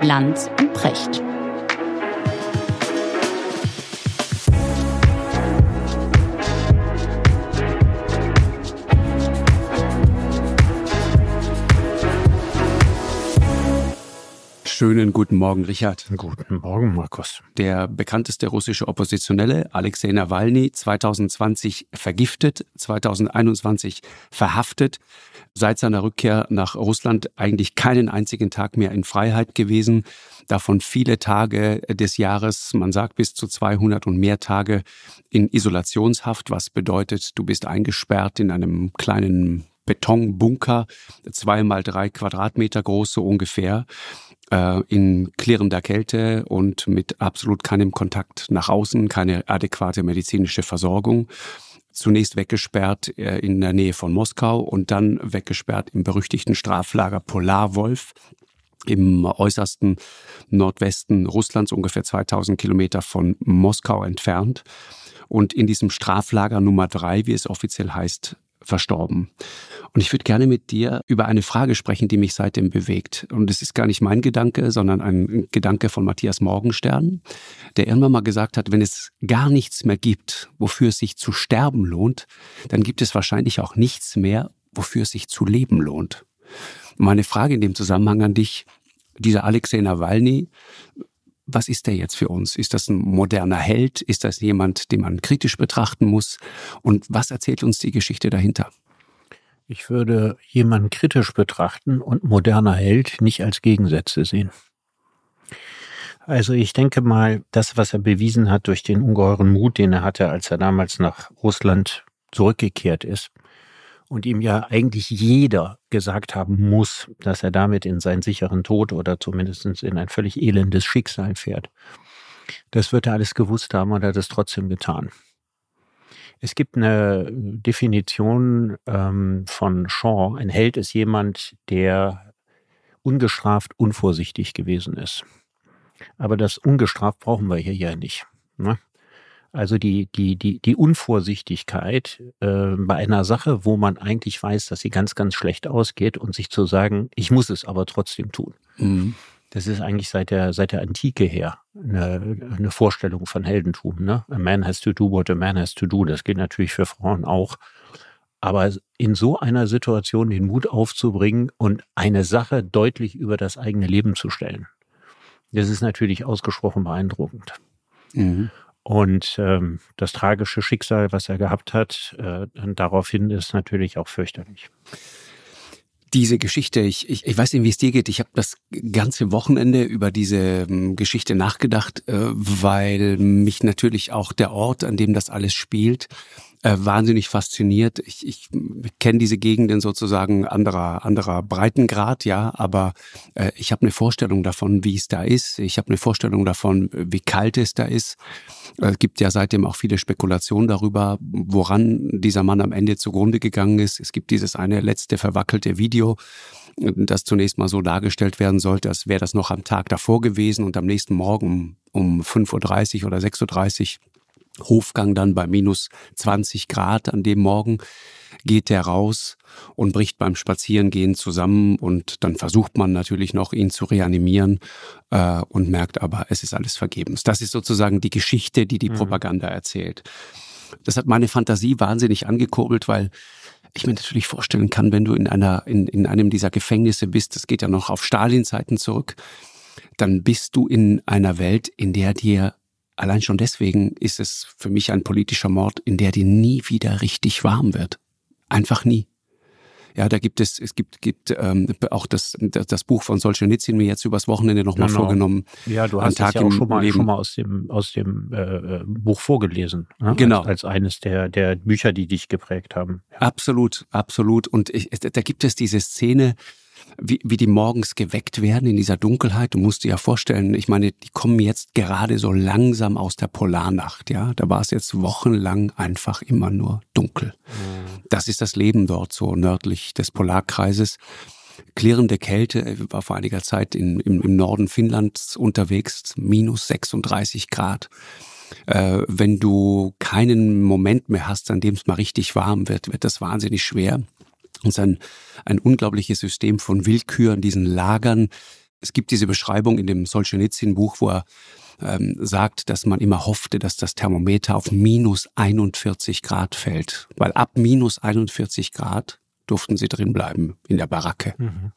Lanz und Precht. Schönen guten Morgen, Richard. Guten Morgen, Markus. Der bekannteste russische Oppositionelle Alexei Nawalny 2020 vergiftet, 2021 verhaftet, seit seiner Rückkehr nach Russland eigentlich keinen einzigen Tag mehr in Freiheit gewesen, davon viele Tage des Jahres, man sagt bis zu 200 und mehr Tage in Isolationshaft, was bedeutet, du bist eingesperrt in einem kleinen Betonbunker, zwei mal drei Quadratmeter groß so ungefähr äh, in klirrender Kälte und mit absolut keinem Kontakt nach außen, keine adäquate medizinische Versorgung. Zunächst weggesperrt äh, in der Nähe von Moskau und dann weggesperrt im berüchtigten Straflager Polarwolf im äußersten Nordwesten Russlands, ungefähr 2000 Kilometer von Moskau entfernt. Und in diesem Straflager Nummer drei, wie es offiziell heißt, verstorben. Und ich würde gerne mit dir über eine Frage sprechen, die mich seitdem bewegt. Und es ist gar nicht mein Gedanke, sondern ein Gedanke von Matthias Morgenstern, der irgendwann mal gesagt hat, wenn es gar nichts mehr gibt, wofür es sich zu sterben lohnt, dann gibt es wahrscheinlich auch nichts mehr, wofür es sich zu leben lohnt. Meine Frage in dem Zusammenhang an dich, dieser Alexei Nawalny, was ist der jetzt für uns? Ist das ein moderner Held? Ist das jemand, den man kritisch betrachten muss? Und was erzählt uns die Geschichte dahinter? Ich würde jemanden kritisch betrachten und moderner Held nicht als Gegensätze sehen. Also ich denke mal, das, was er bewiesen hat durch den ungeheuren Mut, den er hatte, als er damals nach Russland zurückgekehrt ist, und ihm ja eigentlich jeder gesagt haben muss, dass er damit in seinen sicheren Tod oder zumindest in ein völlig elendes Schicksal fährt. Das wird er alles gewusst haben und hat es trotzdem getan. Es gibt eine Definition ähm, von Shaw. Ein Held ist jemand, der ungestraft unvorsichtig gewesen ist. Aber das ungestraft brauchen wir hier ja nicht. Ne? Also die, die, die, die Unvorsichtigkeit äh, bei einer Sache, wo man eigentlich weiß, dass sie ganz, ganz schlecht ausgeht und sich zu sagen, ich muss es aber trotzdem tun. Mhm. Das ist eigentlich seit der, seit der Antike her eine, eine Vorstellung von Heldentum. Ne? A man has to do what a man has to do. Das gilt natürlich für Frauen auch. Aber in so einer Situation den Mut aufzubringen und eine Sache deutlich über das eigene Leben zu stellen, das ist natürlich ausgesprochen beeindruckend. Mhm. Und ähm, das tragische Schicksal, was er gehabt hat, äh, daraufhin ist natürlich auch fürchterlich diese Geschichte, ich, ich, ich weiß nicht, wie es dir geht. Ich habe das ganze Wochenende über diese ähm, Geschichte nachgedacht, äh, weil mich natürlich auch der Ort, an dem das alles spielt, äh, wahnsinnig fasziniert. Ich, ich kenne diese Gegenden sozusagen anderer anderer Breitengrad, ja, aber äh, ich habe eine Vorstellung davon, wie es da ist. Ich habe eine Vorstellung davon, wie kalt es da ist. Es gibt ja seitdem auch viele Spekulationen darüber, woran dieser Mann am Ende zugrunde gegangen ist. Es gibt dieses eine letzte verwackelte Video, das zunächst mal so dargestellt werden sollte, als wäre das noch am Tag davor gewesen und am nächsten Morgen um 5.30 Uhr oder 6.30 Uhr Hofgang dann bei minus 20 Grad an dem Morgen geht er raus und bricht beim Spazierengehen zusammen und dann versucht man natürlich noch, ihn zu reanimieren äh, und merkt aber, es ist alles vergebens. Das ist sozusagen die Geschichte, die die mhm. Propaganda erzählt. Das hat meine Fantasie wahnsinnig angekurbelt, weil ich mir natürlich vorstellen kann, wenn du in einer, in, in einem dieser Gefängnisse bist, das geht ja noch auf Stalin-Zeiten zurück, dann bist du in einer Welt, in der dir allein schon deswegen ist es für mich ein politischer Mord, in der dir nie wieder richtig warm wird. Einfach nie. Ja, da gibt es, es gibt, gibt ähm, auch das, das Buch von Solzhenitsyn mir jetzt übers Wochenende nochmal genau. vorgenommen. Ja, du hast es ja auch schon mal, schon mal aus dem, aus dem äh, Buch vorgelesen. Ne? Genau. Als, als eines der, der Bücher, die dich geprägt haben. Ja. Absolut, absolut. Und ich, da gibt es diese Szene, wie, wie die morgens geweckt werden in dieser Dunkelheit. Du musst dir ja vorstellen, ich meine, die kommen jetzt gerade so langsam aus der Polarnacht, ja. Da war es jetzt wochenlang einfach immer nur dunkel. Mhm. Das ist das Leben dort so nördlich des Polarkreises. Klirrende Kälte, ich war vor einiger Zeit in, im, im Norden Finnlands unterwegs, minus 36 Grad. Äh, wenn du keinen Moment mehr hast, an dem es mal richtig warm wird, wird das wahnsinnig schwer. Und es ist ein, ein unglaubliches System von Willkür in diesen Lagern. Es gibt diese Beschreibung in dem Solzhenitsyn-Buch, wo er ähm, sagt, dass man immer hoffte, dass das Thermometer auf minus 41 Grad fällt. Weil ab minus 41 Grad durften sie drin bleiben in der Baracke. Mhm.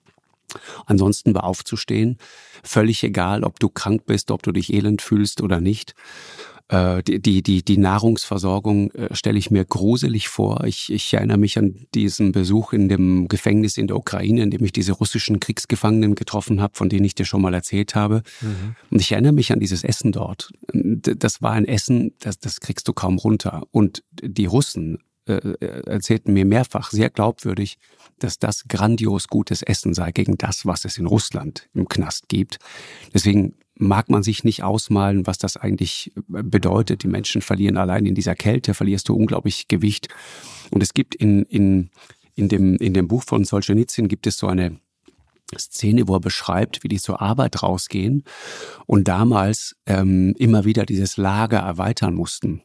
Ansonsten war aufzustehen völlig egal, ob du krank bist, ob du dich elend fühlst oder nicht. Äh, die, die, die, die Nahrungsversorgung äh, stelle ich mir gruselig vor. Ich, ich erinnere mich an diesen Besuch in dem Gefängnis in der Ukraine, in dem ich diese russischen Kriegsgefangenen getroffen habe, von denen ich dir schon mal erzählt habe. Mhm. Und ich erinnere mich an dieses Essen dort. Das war ein Essen, das, das kriegst du kaum runter. Und die Russen äh, erzählten mir mehrfach sehr glaubwürdig, dass das grandios gutes Essen sei gegen das, was es in Russland im Knast gibt. Deswegen mag man sich nicht ausmalen, was das eigentlich bedeutet. Die Menschen verlieren allein in dieser Kälte, verlierst du unglaublich Gewicht. Und es gibt in, in, in, dem, in dem Buch von Solzhenitsyn gibt es so eine Szene, wo er beschreibt, wie die zur Arbeit rausgehen und damals ähm, immer wieder dieses Lager erweitern mussten.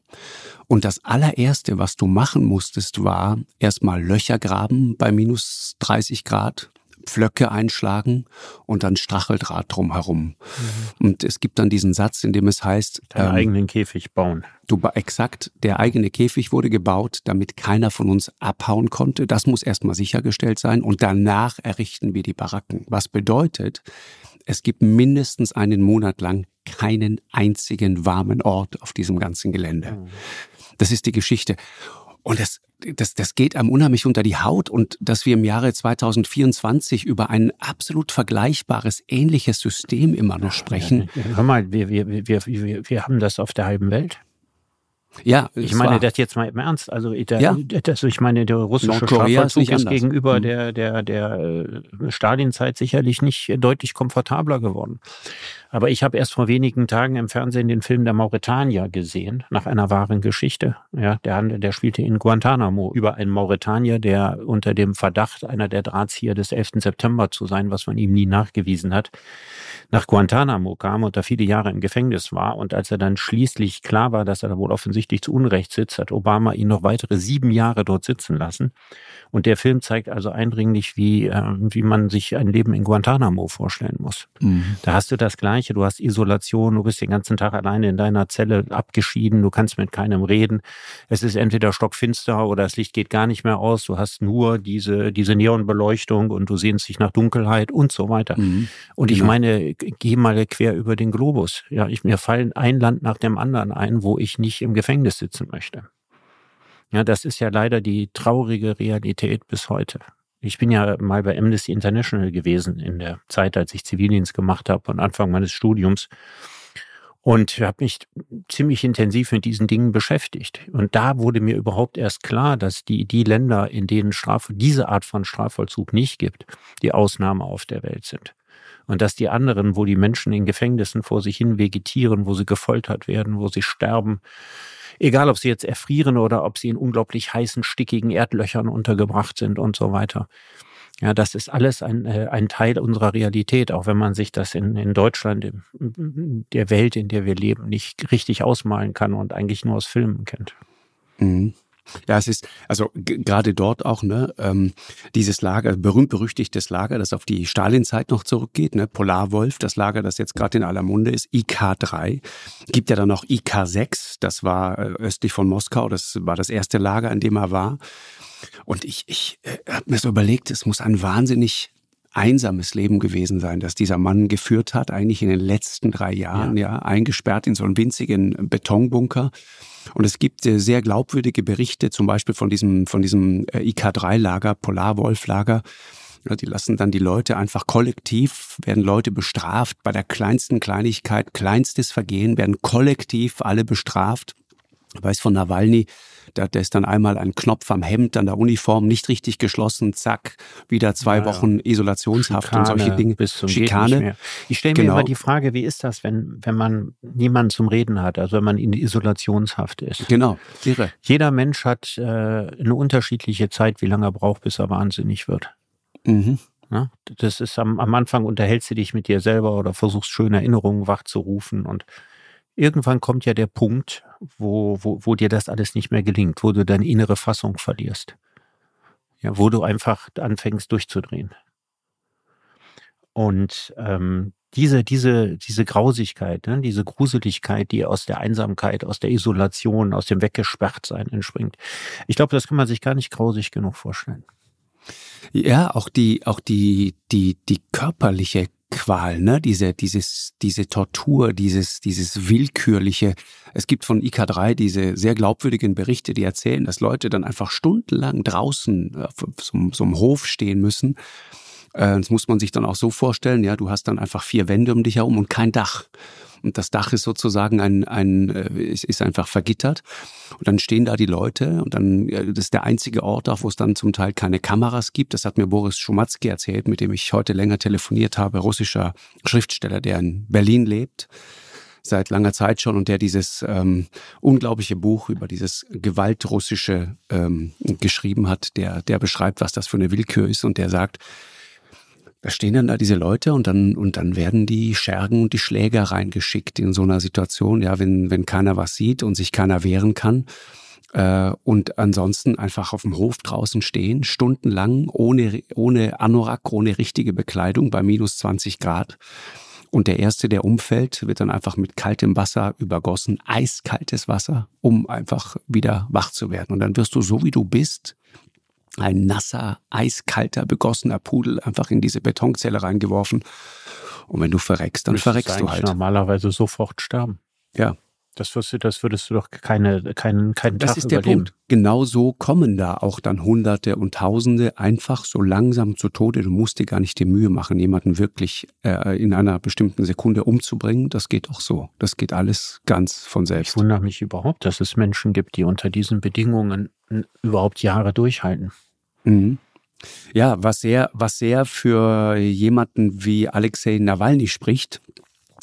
Und das allererste, was du machen musstest, war erstmal Löcher graben bei minus 30 Grad, Pflöcke einschlagen und dann Stracheldraht drumherum. Mhm. Und es gibt dann diesen Satz, in dem es heißt, deinen ähm, eigenen Käfig bauen. Du exakt, der eigene Käfig wurde gebaut, damit keiner von uns abhauen konnte. Das muss erstmal sichergestellt sein und danach errichten wir die Baracken. Was bedeutet, es gibt mindestens einen Monat lang keinen einzigen warmen Ort auf diesem ganzen Gelände. Mhm. Das ist die Geschichte. Und das, das, das geht einem unheimlich unter die Haut und dass wir im Jahre 2024 über ein absolut vergleichbares, ähnliches System immer noch sprechen. Hör mal, wir, wir, wir, wir, wir haben das auf der halben Welt. Ja, ich meine war. das jetzt mal im Ernst. Also, der, ja. das, ich meine, der russische Strafvollzug ist, gegenüber mhm. der, der, der äh, Stalinzeit sicherlich nicht deutlich komfortabler geworden. Aber ich habe erst vor wenigen Tagen im Fernsehen den Film Der Mauretanier gesehen, nach einer wahren Geschichte. Ja, der, der spielte in Guantanamo über einen Mauretanier, der unter dem Verdacht, einer der Drahtzieher des 11. September zu sein, was man ihm nie nachgewiesen hat, nach Guantanamo kam und da viele Jahre im Gefängnis war. Und als er dann schließlich klar war, dass er da wohl offensichtlich zu Unrecht sitzt, hat Obama ihn noch weitere sieben Jahre dort sitzen lassen. Und der Film zeigt also eindringlich, wie, äh, wie man sich ein Leben in Guantanamo vorstellen muss. Mhm. Da hast du das Gleiche. Du hast Isolation, du bist den ganzen Tag alleine in deiner Zelle abgeschieden, du kannst mit keinem reden. Es ist entweder stockfinster oder das Licht geht gar nicht mehr aus. Du hast nur diese, diese Neonbeleuchtung und du sehnst dich nach Dunkelheit und so weiter. Mhm. Und ich genau. meine, geh mal quer über den Globus. Ja, ich, mir fallen ein Land nach dem anderen ein, wo ich nicht im Gefängnis sitzen möchte. Ja, das ist ja leider die traurige Realität bis heute. Ich bin ja mal bei Amnesty International gewesen in der Zeit, als ich Zivildienst gemacht habe und Anfang meines Studiums und habe mich ziemlich intensiv mit diesen Dingen beschäftigt. Und da wurde mir überhaupt erst klar, dass die, die Länder, in denen Straf, diese Art von Strafvollzug nicht gibt, die Ausnahme auf der Welt sind. Und dass die anderen, wo die Menschen in Gefängnissen vor sich hin vegetieren, wo sie gefoltert werden, wo sie sterben, egal ob sie jetzt erfrieren oder ob sie in unglaublich heißen, stickigen Erdlöchern untergebracht sind und so weiter. Ja, das ist alles ein, äh, ein Teil unserer Realität, auch wenn man sich das in, in Deutschland, in der Welt, in der wir leben, nicht richtig ausmalen kann und eigentlich nur aus Filmen kennt. Mhm. Ja, es ist, also gerade dort auch, ne, ähm, dieses Lager, berühmt-berüchtigtes Lager, das auf die Stalinzeit noch zurückgeht, ne, Polarwolf, das Lager, das jetzt gerade in aller Munde ist, IK-3. Gibt ja dann noch IK-6, das war äh, östlich von Moskau, das war das erste Lager, in dem er war. Und ich, ich äh, habe mir so überlegt, es muss ein wahnsinnig einsames Leben gewesen sein, das dieser Mann geführt hat, eigentlich in den letzten drei Jahren, ja, ja eingesperrt in so einen winzigen Betonbunker. Und es gibt äh, sehr glaubwürdige Berichte, zum Beispiel von diesem, von diesem äh, IK-3-Lager, Polarwolf-Lager. Die lassen dann die Leute einfach kollektiv, werden Leute bestraft bei der kleinsten Kleinigkeit, kleinstes Vergehen, werden kollektiv alle bestraft. Ich weiß von Nawalny, da, da ist dann einmal ein Knopf am Hemd an der Uniform nicht richtig geschlossen, zack, wieder zwei ja, Wochen Isolationshaft Schikane, und solche Dinge. Bis zum Schikane. Ich stelle mir genau. immer die Frage, wie ist das, wenn, wenn man niemanden zum Reden hat, also wenn man in Isolationshaft ist? Genau, irre. Jeder Mensch hat äh, eine unterschiedliche Zeit, wie lange er braucht, bis er wahnsinnig wird. Mhm. Ja, das ist am, am Anfang unterhältst du dich mit dir selber oder versuchst schöne Erinnerungen wachzurufen und irgendwann kommt ja der Punkt, wo, wo, wo dir das alles nicht mehr gelingt, wo du deine innere Fassung verlierst. Ja, wo du einfach anfängst durchzudrehen. Und ähm, diese, diese, diese Grausigkeit, ne, diese Gruseligkeit, die aus der Einsamkeit, aus der Isolation, aus dem Weggesperrtsein entspringt. Ich glaube, das kann man sich gar nicht grausig genug vorstellen. Ja, auch die, auch die, die, die körperliche Qual, ne? Diese, dieses, diese Tortur, dieses, dieses willkürliche. Es gibt von IK3 diese sehr glaubwürdigen Berichte, die erzählen, dass Leute dann einfach stundenlang draußen auf so, so einem Hof stehen müssen äh, das muss man sich dann auch so vorstellen, ja, du hast dann einfach vier Wände um dich herum und kein Dach. Und das Dach ist sozusagen ein, ein äh, ist, ist einfach vergittert. Und dann stehen da die Leute und dann, das ist der einzige Ort auch, wo es dann zum Teil keine Kameras gibt. Das hat mir Boris Schumatzki erzählt, mit dem ich heute länger telefoniert habe, russischer Schriftsteller, der in Berlin lebt seit langer Zeit schon und der dieses ähm, unglaubliche Buch über dieses Gewaltrussische ähm, geschrieben hat, der, der beschreibt, was das für eine Willkür ist und der sagt, da stehen dann da diese Leute und dann, und dann werden die Schergen und die Schläger reingeschickt in so einer Situation, ja, wenn, wenn keiner was sieht und sich keiner wehren kann. Äh, und ansonsten einfach auf dem Hof draußen stehen, stundenlang, ohne, ohne Anorak, ohne richtige Bekleidung, bei minus 20 Grad. Und der Erste, der umfällt, wird dann einfach mit kaltem Wasser übergossen, eiskaltes Wasser, um einfach wieder wach zu werden. Und dann wirst du so, wie du bist, ein nasser, eiskalter, begossener Pudel einfach in diese Betonzelle reingeworfen. Und wenn du verreckst, dann Müsstest verreckst du halt. normalerweise sofort sterben. Ja. Das würdest du, das würdest du doch keine, keinen, keinen das Tag ist der überleben. Punkt. Genau so kommen da auch dann Hunderte und Tausende einfach so langsam zu Tode. Du musst dir gar nicht die Mühe machen, jemanden wirklich äh, in einer bestimmten Sekunde umzubringen. Das geht auch so. Das geht alles ganz von selbst. Ich wundere mich überhaupt, dass es Menschen gibt, die unter diesen Bedingungen überhaupt Jahre durchhalten. Mhm. Ja, was sehr, was sehr für jemanden wie Alexei Nawalny spricht,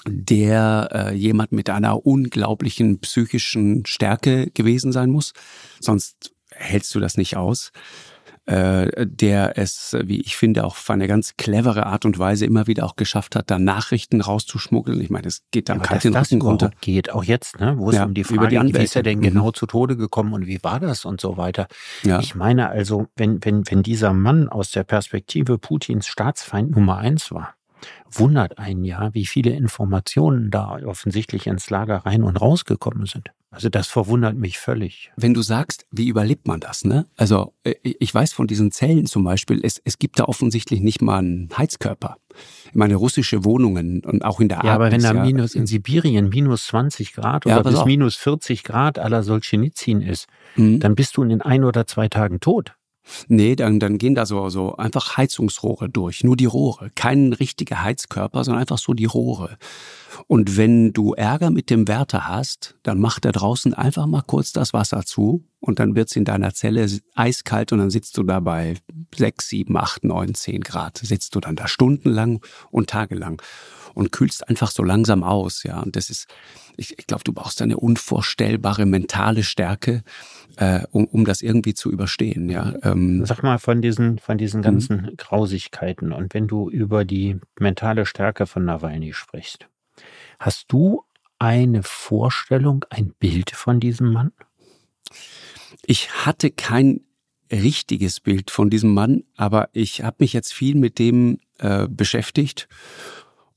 der äh, jemand mit einer unglaublichen psychischen Stärke gewesen sein muss. Sonst hältst du das nicht aus äh, der es, wie ich finde, auch auf eine ganz clevere Art und Weise immer wieder auch geschafft hat, da Nachrichten rauszuschmuggeln. Ich meine, es geht dann ja, kalt den Rücken runter. geht, auch jetzt, ne, wo es ja, um die Frage geht, wie ist er denn mhm. genau zu Tode gekommen und wie war das und so weiter. Ja. Ich meine also, wenn, wenn, wenn dieser Mann aus der Perspektive Putins Staatsfeind Nummer eins war, wundert einen ja, wie viele Informationen da offensichtlich ins Lager rein und rausgekommen sind. Also das verwundert mich völlig. Wenn du sagst, wie überlebt man das, ne? Also äh, ich weiß von diesen Zellen zum Beispiel, es, es gibt da offensichtlich nicht mal einen Heizkörper. Ich meine, russische Wohnungen und auch in der Arktis. Ja, aber wenn da minus in Sibirien minus 20 Grad oder ja, bis minus 40 Grad aller Solzhenitsyn ist, mhm. dann bist du in ein oder zwei Tagen tot. Nee, dann, dann gehen da so, so einfach Heizungsrohre durch. Nur die Rohre. Kein richtiger Heizkörper, sondern einfach so die Rohre. Und wenn du Ärger mit dem Wärter hast, dann macht er draußen einfach mal kurz das Wasser zu und dann wird's in deiner Zelle eiskalt und dann sitzt du da bei sechs, sieben, acht, neun, zehn Grad. Sitzt du dann da stundenlang und tagelang und kühlst einfach so langsam aus, ja. Und das ist, ich, ich glaube, du brauchst eine unvorstellbare mentale Stärke, äh, um, um das irgendwie zu überstehen, ja. Ähm, Sag mal von diesen, von diesen mhm. ganzen mhm. Grausigkeiten und wenn du über die mentale Stärke von Nawalny sprichst, hast du eine Vorstellung, ein Bild von diesem Mann? Ich hatte kein richtiges Bild von diesem Mann, aber ich habe mich jetzt viel mit dem äh, beschäftigt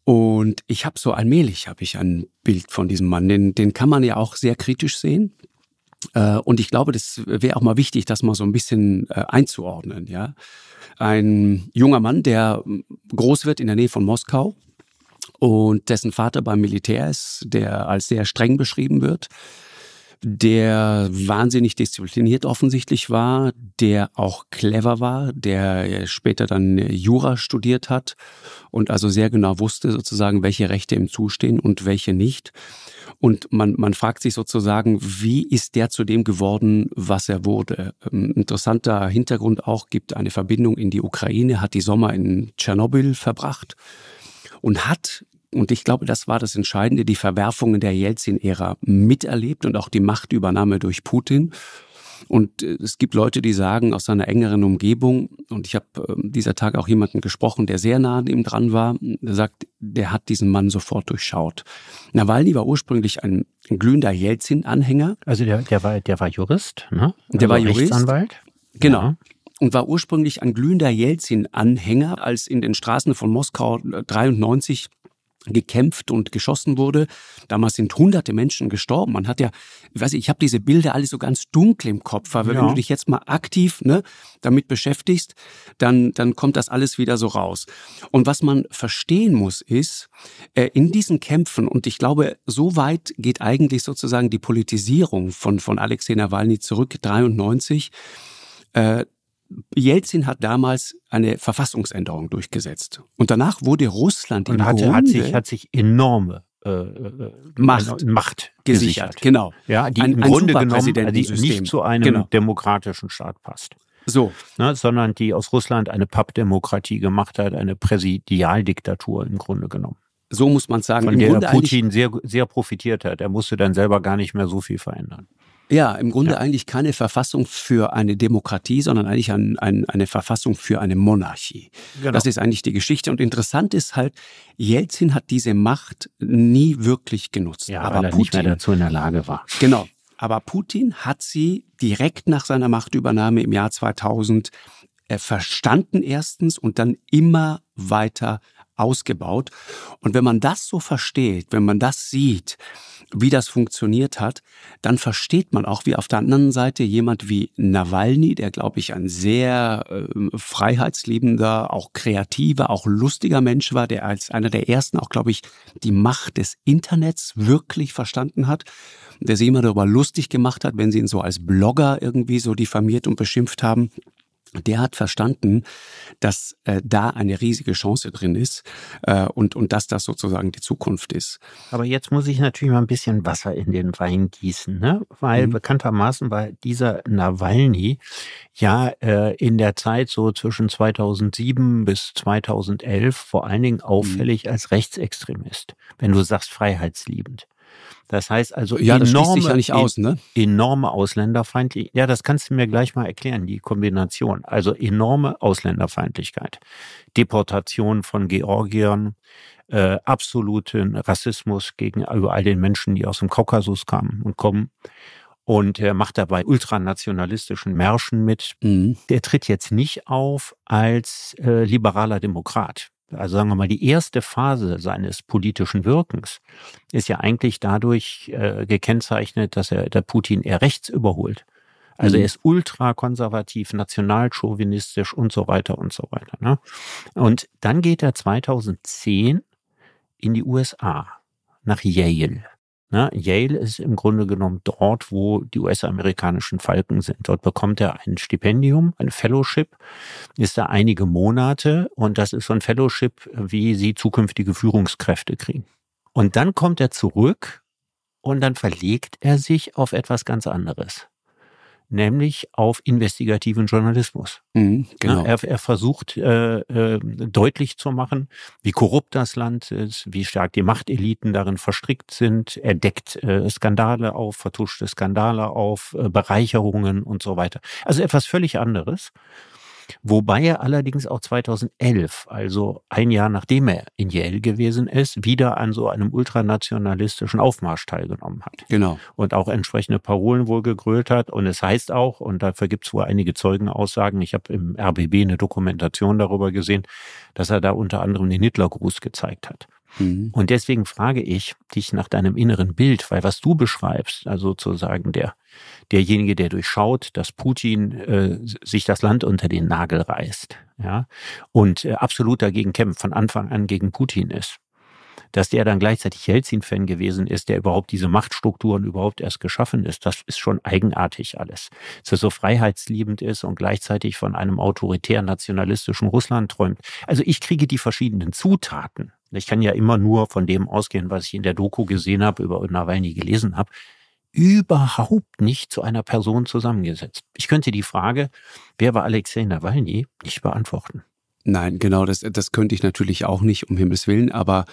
und ich habe so allmählich habe ich ein Bild von diesem Mann. Den, den kann man ja auch sehr kritisch sehen. Äh, und ich glaube, das wäre auch mal wichtig, das mal so ein bisschen äh, einzuordnen. Ja, ein junger Mann, der groß wird in der Nähe von Moskau und dessen Vater beim Militär ist, der als sehr streng beschrieben wird der wahnsinnig diszipliniert offensichtlich war, der auch clever war, der später dann Jura studiert hat und also sehr genau wusste sozusagen, welche Rechte ihm zustehen und welche nicht. Und man, man fragt sich sozusagen, wie ist der zu dem geworden, was er wurde? Ähm, interessanter Hintergrund auch, gibt eine Verbindung in die Ukraine, hat die Sommer in Tschernobyl verbracht und hat und ich glaube, das war das Entscheidende, die Verwerfungen der Jelzin-Ära miterlebt und auch die Machtübernahme durch Putin. Und äh, es gibt Leute, die sagen aus seiner engeren Umgebung, und ich habe äh, dieser Tag auch jemanden gesprochen, der sehr nah an ihm dran war, der sagt, der hat diesen Mann sofort durchschaut. Nawalny war ursprünglich ein glühender Jelzin-Anhänger. Also der, der, war, der war Jurist, ne? Also der war Jurist. Rechtsanwalt. Genau. Ja. und war ursprünglich ein glühender Jelzin-Anhänger, als in den Straßen von Moskau 93 gekämpft und geschossen wurde. Damals sind hunderte Menschen gestorben. Man hat ja, ich weiß nicht, ich habe diese Bilder alle so ganz dunkel im Kopf, aber ja. wenn du dich jetzt mal aktiv ne, damit beschäftigst, dann, dann kommt das alles wieder so raus. Und was man verstehen muss, ist, äh, in diesen Kämpfen, und ich glaube, so weit geht eigentlich sozusagen die Politisierung von, von Alexei Nawalny zurück, 93, äh, Jelzin hat damals eine Verfassungsänderung durchgesetzt. Und danach wurde Russland und im Grunde hat sich, hat sich enorme äh, äh Macht, Macht gesichert. gesichert. Genau. Ja, die ein, im Grunde genommen die nicht zu einem genau. demokratischen Staat passt. So. Ne, sondern die aus Russland eine Pappdemokratie gemacht hat, eine Präsidialdiktatur im Grunde genommen. So muss man sagen. Von Im der Grunde Putin sehr, sehr profitiert hat. Er musste dann selber gar nicht mehr so viel verändern. Ja, im Grunde ja. eigentlich keine Verfassung für eine Demokratie, sondern eigentlich ein, ein, eine Verfassung für eine Monarchie. Genau. Das ist eigentlich die Geschichte. Und interessant ist halt, Jelzin hat diese Macht nie wirklich genutzt. Ja, aber weil er Putin, nicht mehr dazu in der Lage war. Genau. Aber Putin hat sie direkt nach seiner Machtübernahme im Jahr 2000 äh, verstanden erstens und dann immer weiter ausgebaut. Und wenn man das so versteht, wenn man das sieht, wie das funktioniert hat, dann versteht man auch, wie auf der anderen Seite jemand wie Nawalny, der, glaube ich, ein sehr äh, freiheitsliebender, auch kreativer, auch lustiger Mensch war, der als einer der ersten auch, glaube ich, die Macht des Internets wirklich verstanden hat, der sich immer darüber lustig gemacht hat, wenn sie ihn so als Blogger irgendwie so diffamiert und beschimpft haben der hat verstanden, dass äh, da eine riesige Chance drin ist äh, und, und dass das sozusagen die Zukunft ist. Aber jetzt muss ich natürlich mal ein bisschen Wasser in den Wein gießen, ne? weil mhm. bekanntermaßen war dieser Nawalny ja äh, in der Zeit so zwischen 2007 bis 2011 vor allen Dingen auffällig mhm. als Rechtsextremist, wenn du sagst freiheitsliebend. Das heißt also ja, das enorme, sich ja nicht aus, ne? enorme Ausländerfeindlichkeit. Ja, das kannst du mir gleich mal erklären, die Kombination. Also enorme Ausländerfeindlichkeit, Deportation von Georgiern, äh, absoluten Rassismus gegenüber all den Menschen, die aus dem Kaukasus kamen und kommen. Und er macht dabei ultranationalistischen Märschen mit. Mhm. Der tritt jetzt nicht auf als äh, liberaler Demokrat also sagen wir mal, die erste Phase seines politischen Wirkens ist ja eigentlich dadurch äh, gekennzeichnet, dass er der Putin eher rechts überholt. Also mhm. er ist ultrakonservativ, nationalchauvinistisch und so weiter und so weiter. Ne? Und dann geht er 2010 in die USA, nach Yale. Ne? Yale ist im Grunde genommen dort, wo die US-amerikanischen Falken sind. Dort bekommt er ein Stipendium, ein Fellowship, ist da einige Monate und das ist so ein Fellowship, wie sie zukünftige Führungskräfte kriegen. Und dann kommt er zurück und dann verlegt er sich auf etwas ganz anderes nämlich auf investigativen Journalismus. Mhm, genau. er, er, versucht äh, äh, deutlich zu machen, wie korrupt das Land ist, wie stark die Machteliten darin verstrickt sind. Er deckt äh, Skandale auf, vertuschte Skandale auf, äh, Bereicherungen und so weiter. Also etwas völlig anderes. Wobei er allerdings auch 2011, also ein Jahr nachdem er in Yale gewesen ist, wieder an so einem ultranationalistischen Aufmarsch teilgenommen hat. Genau. Und auch entsprechende Parolen wohl gegrölt hat. Und es heißt auch, und dafür gibt es wohl einige Zeugenaussagen, ich habe im RBB eine Dokumentation darüber gesehen, dass er da unter anderem den Hitlergruß gezeigt hat. Mhm. Und deswegen frage ich dich nach deinem inneren Bild, weil was du beschreibst, also sozusagen der, derjenige, der durchschaut, dass Putin äh, sich das Land unter den Nagel reißt, ja, und äh, absolut dagegen kämpft, von Anfang an gegen Putin ist. Dass der dann gleichzeitig Jelzin-Fan gewesen ist, der überhaupt diese Machtstrukturen überhaupt erst geschaffen ist, das ist schon eigenartig alles. Dass er so freiheitsliebend ist und gleichzeitig von einem autoritär nationalistischen Russland träumt. Also ich kriege die verschiedenen Zutaten ich kann ja immer nur von dem ausgehen, was ich in der Doku gesehen habe, über Nawalny gelesen habe, überhaupt nicht zu einer Person zusammengesetzt. Ich könnte die Frage, wer war Alexei Nawalny, nicht beantworten. Nein, genau, das, das könnte ich natürlich auch nicht, um Himmels Willen, aber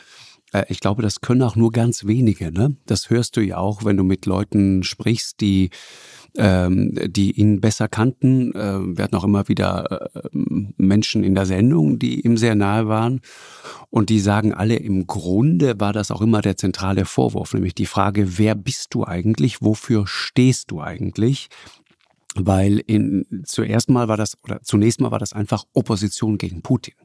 ich glaube, das können auch nur ganz wenige. Ne? Das hörst du ja auch, wenn du mit Leuten sprichst, die ähm, die ihn besser kannten. Äh, wir hatten auch immer wieder äh, Menschen in der Sendung, die ihm sehr nahe waren. Und die sagen alle, im Grunde war das auch immer der zentrale Vorwurf, nämlich die Frage, wer bist du eigentlich, wofür stehst du eigentlich? weil in, zuerst mal war das, oder zunächst mal war das einfach Opposition gegen Putin.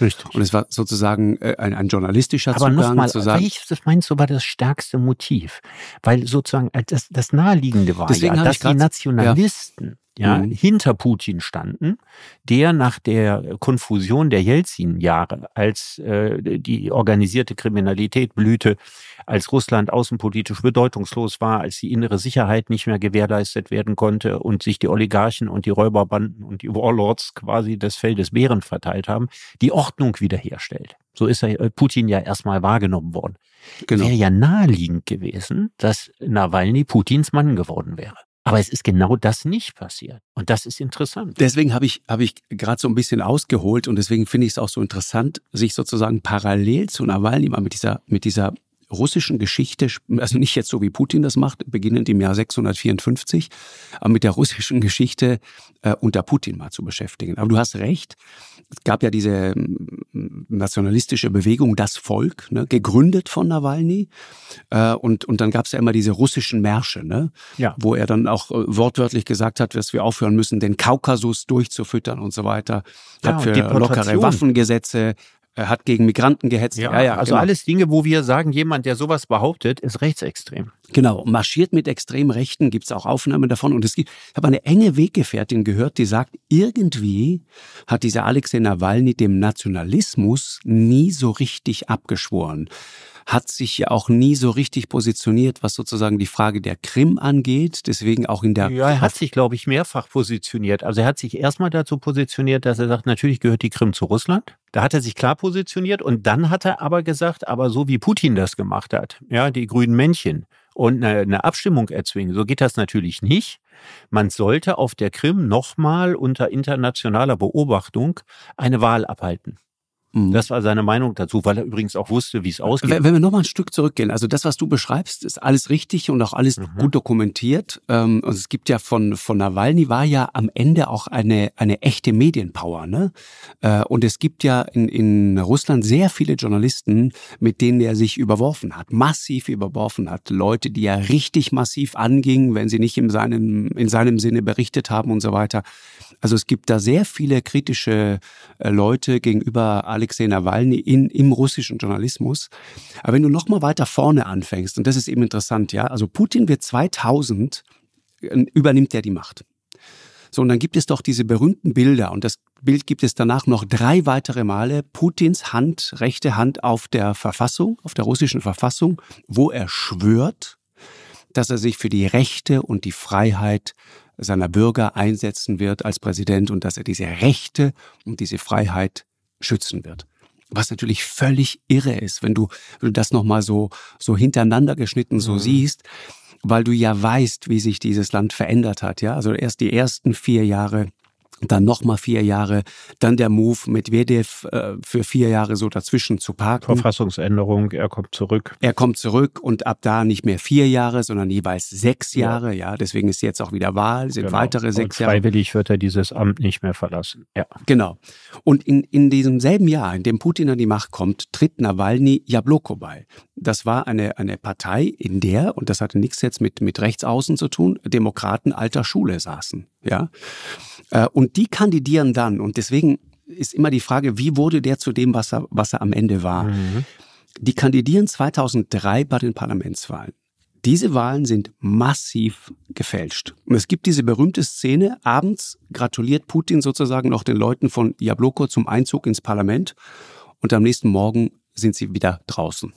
Richtig. Und es war sozusagen äh, ein, ein journalistischer Aber Zugang nochmal, zu sagen. welches meinst du war das stärkste Motiv? Weil sozusagen äh, das, das Naheliegende war Deswegen ja, dass ich die Nationalisten ja, Mhm. hinter Putin standen, der nach der Konfusion der Jelzin-Jahre, als äh, die organisierte Kriminalität blühte, als Russland außenpolitisch bedeutungslos war, als die innere Sicherheit nicht mehr gewährleistet werden konnte und sich die Oligarchen und die Räuberbanden und die Warlords quasi des Feldes Bären verteilt haben, die Ordnung wiederherstellt. So ist er, äh, Putin ja erstmal wahrgenommen worden. genau. Wäre ja naheliegend gewesen, dass Nawalny Putins Mann geworden wäre. Aber es ist genau das nicht passiert. Und das ist interessant. Deswegen habe ich, habe ich gerade so ein bisschen ausgeholt und deswegen finde ich es auch so interessant, sich sozusagen parallel zu Nawalny mal mit dieser, mit dieser russischen Geschichte, also nicht jetzt so wie Putin das macht, beginnend im Jahr 654, aber mit der russischen Geschichte äh, unter Putin mal zu beschäftigen. Aber du hast recht, es gab ja diese mm, nationalistische Bewegung Das Volk, ne, gegründet von Nawalny. Äh, und, und dann gab es ja immer diese russischen Märsche, ne, Ja. wo er dann auch äh, wortwörtlich gesagt hat, dass wir aufhören müssen, den Kaukasus durchzufüttern und so weiter. Hat für lockere Waffengesetze, er hat gegen Migranten gehetzt. Ja, ja, also genau. alles Dinge, wo wir sagen, jemand, der sowas behauptet, ist rechtsextrem. Genau, marschiert mit extrem Rechten, gibt's auch Aufnahmen davon. Und es gibt, ich habe eine enge Weggefährtin gehört, die sagt, irgendwie hat dieser Alexei Nawalny dem Nationalismus nie so richtig abgeschworen. Hat sich ja auch nie so richtig positioniert, was sozusagen die Frage der Krim angeht. Deswegen auch in der Ja, er hat sich, glaube ich, mehrfach positioniert. Also er hat sich erstmal dazu positioniert, dass er sagt, natürlich gehört die Krim zu Russland. Da hat er sich klar positioniert und dann hat er aber gesagt, aber so wie Putin das gemacht hat, ja, die grünen Männchen und eine, eine Abstimmung erzwingen, so geht das natürlich nicht. Man sollte auf der Krim nochmal unter internationaler Beobachtung eine Wahl abhalten. Mhm. Das war seine Meinung dazu, weil er übrigens auch wusste, wie es ausgeht. Wenn wenn wir nochmal ein Stück zurückgehen, also das, was du beschreibst, ist alles richtig und auch alles Mhm. gut dokumentiert. Ähm, Und es gibt ja von, von Nawalny war ja am Ende auch eine, eine echte Medienpower. Ne? Äh, Und es gibt ja in, in Russland sehr viele Journalisten, mit denen er sich überworfen hat, massiv überworfen hat. Leute, die er richtig massiv angingen, wenn sie nicht in seinem, in seinem Sinne berichtet haben und so weiter. Also es gibt da sehr viele kritische äh, Leute gegenüber Alexei Nawalny in, im russischen Journalismus. Aber wenn du noch mal weiter vorne anfängst, und das ist eben interessant, ja, also Putin wird 2000, äh, übernimmt er die Macht. So, und dann gibt es doch diese berühmten Bilder, und das Bild gibt es danach noch drei weitere Male, Putins Hand, rechte Hand auf der Verfassung, auf der russischen Verfassung, wo er schwört, dass er sich für die Rechte und die Freiheit seiner Bürger einsetzen wird als Präsident und dass er diese Rechte und diese Freiheit schützen wird. Was natürlich völlig irre ist, wenn du, wenn du das nochmal so, so hintereinander geschnitten so Mhm. siehst, weil du ja weißt, wie sich dieses Land verändert hat, ja. Also erst die ersten vier Jahre, dann nochmal vier Jahre, dann der Move mit Medvedev äh, für vier Jahre so dazwischen zu parken. Verfassungsänderung, er kommt zurück. Er kommt zurück und ab da nicht mehr vier Jahre, sondern jeweils sechs Ja. Jahre. Ja, deswegen ist jetzt auch wieder Wahl, sind Genau. weitere sechs und Jahre. Freiwillig wird er dieses Amt nicht mehr verlassen. Ja. Genau. Und in, in diesem selben Jahr, in dem Putin an die Macht kommt, tritt Nawalny Jabloko bei. Das war eine, eine Partei, in der, und das hatte nichts jetzt mit, mit Rechtsaußen zu tun, Demokraten alter Schule saßen. Ja. Äh, Und die kandidieren dann. Und deswegen ist immer die Frage, wie wurde der zu dem, was er, was er am Ende war? Mhm. Die kandidieren 2003 bei den Parlamentswahlen. Diese Wahlen sind massiv gefälscht. Und es gibt diese berühmte Szene, abends gratuliert Putin sozusagen noch den Leuten von Jabloko zum Einzug ins Parlament und am nächsten Morgen sind sie wieder draußen.